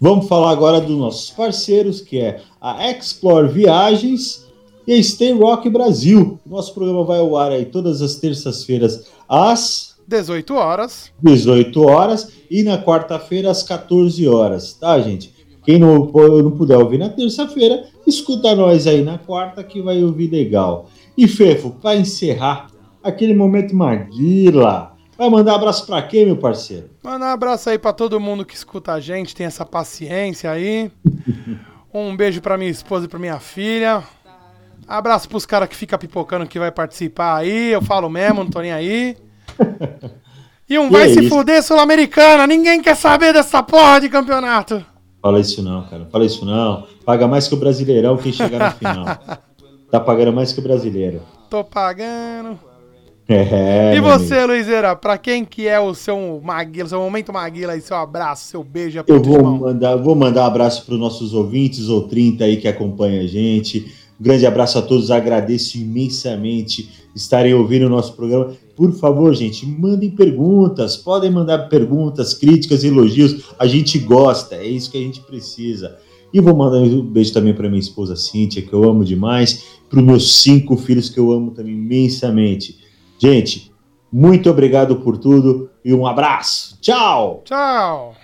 Vamos falar agora dos nossos parceiros, que é a Explore Viagens e Stay Rock Brasil. Nosso programa vai ao ar aí todas as terças-feiras às 18 horas. 18 horas e na quarta-feira às 14 horas, tá, gente? Quem não, não puder ouvir na terça-feira, escuta nós aí na quarta que vai ouvir legal. E Fefo, para encerrar aquele momento Maguila, vai mandar abraço para quem, meu parceiro? Mandar um abraço aí para todo mundo que escuta a gente, tem essa paciência aí. <laughs> um beijo para minha esposa e para minha filha. Abraço pros caras que fica pipocando que vai participar aí. Eu falo mesmo, não tô nem aí. <laughs> E um e vai é se isso? fuder Sul-Americana. Ninguém quer saber dessa porra de campeonato. Fala isso não, cara. Fala isso não. Paga mais que o Brasileirão quem chegar na final. <laughs> tá pagando mais que o brasileiro. Tô pagando. É, e você, Luizera, pra quem que é o seu Maguila, seu momento Maguila aí, seu abraço, seu beijo? Eu vou mandar, vou mandar um abraço para os nossos ouvintes ou 30 aí que acompanham a gente. Um grande abraço a todos, agradeço imensamente estarem ouvindo o nosso programa. Por favor, gente, mandem perguntas, podem mandar perguntas, críticas, elogios, a gente gosta, é isso que a gente precisa. E vou mandar um beijo também para minha esposa Cíntia, que eu amo demais, para os meus cinco filhos, que eu amo também imensamente. Gente, muito obrigado por tudo e um abraço. Tchau! Tchau!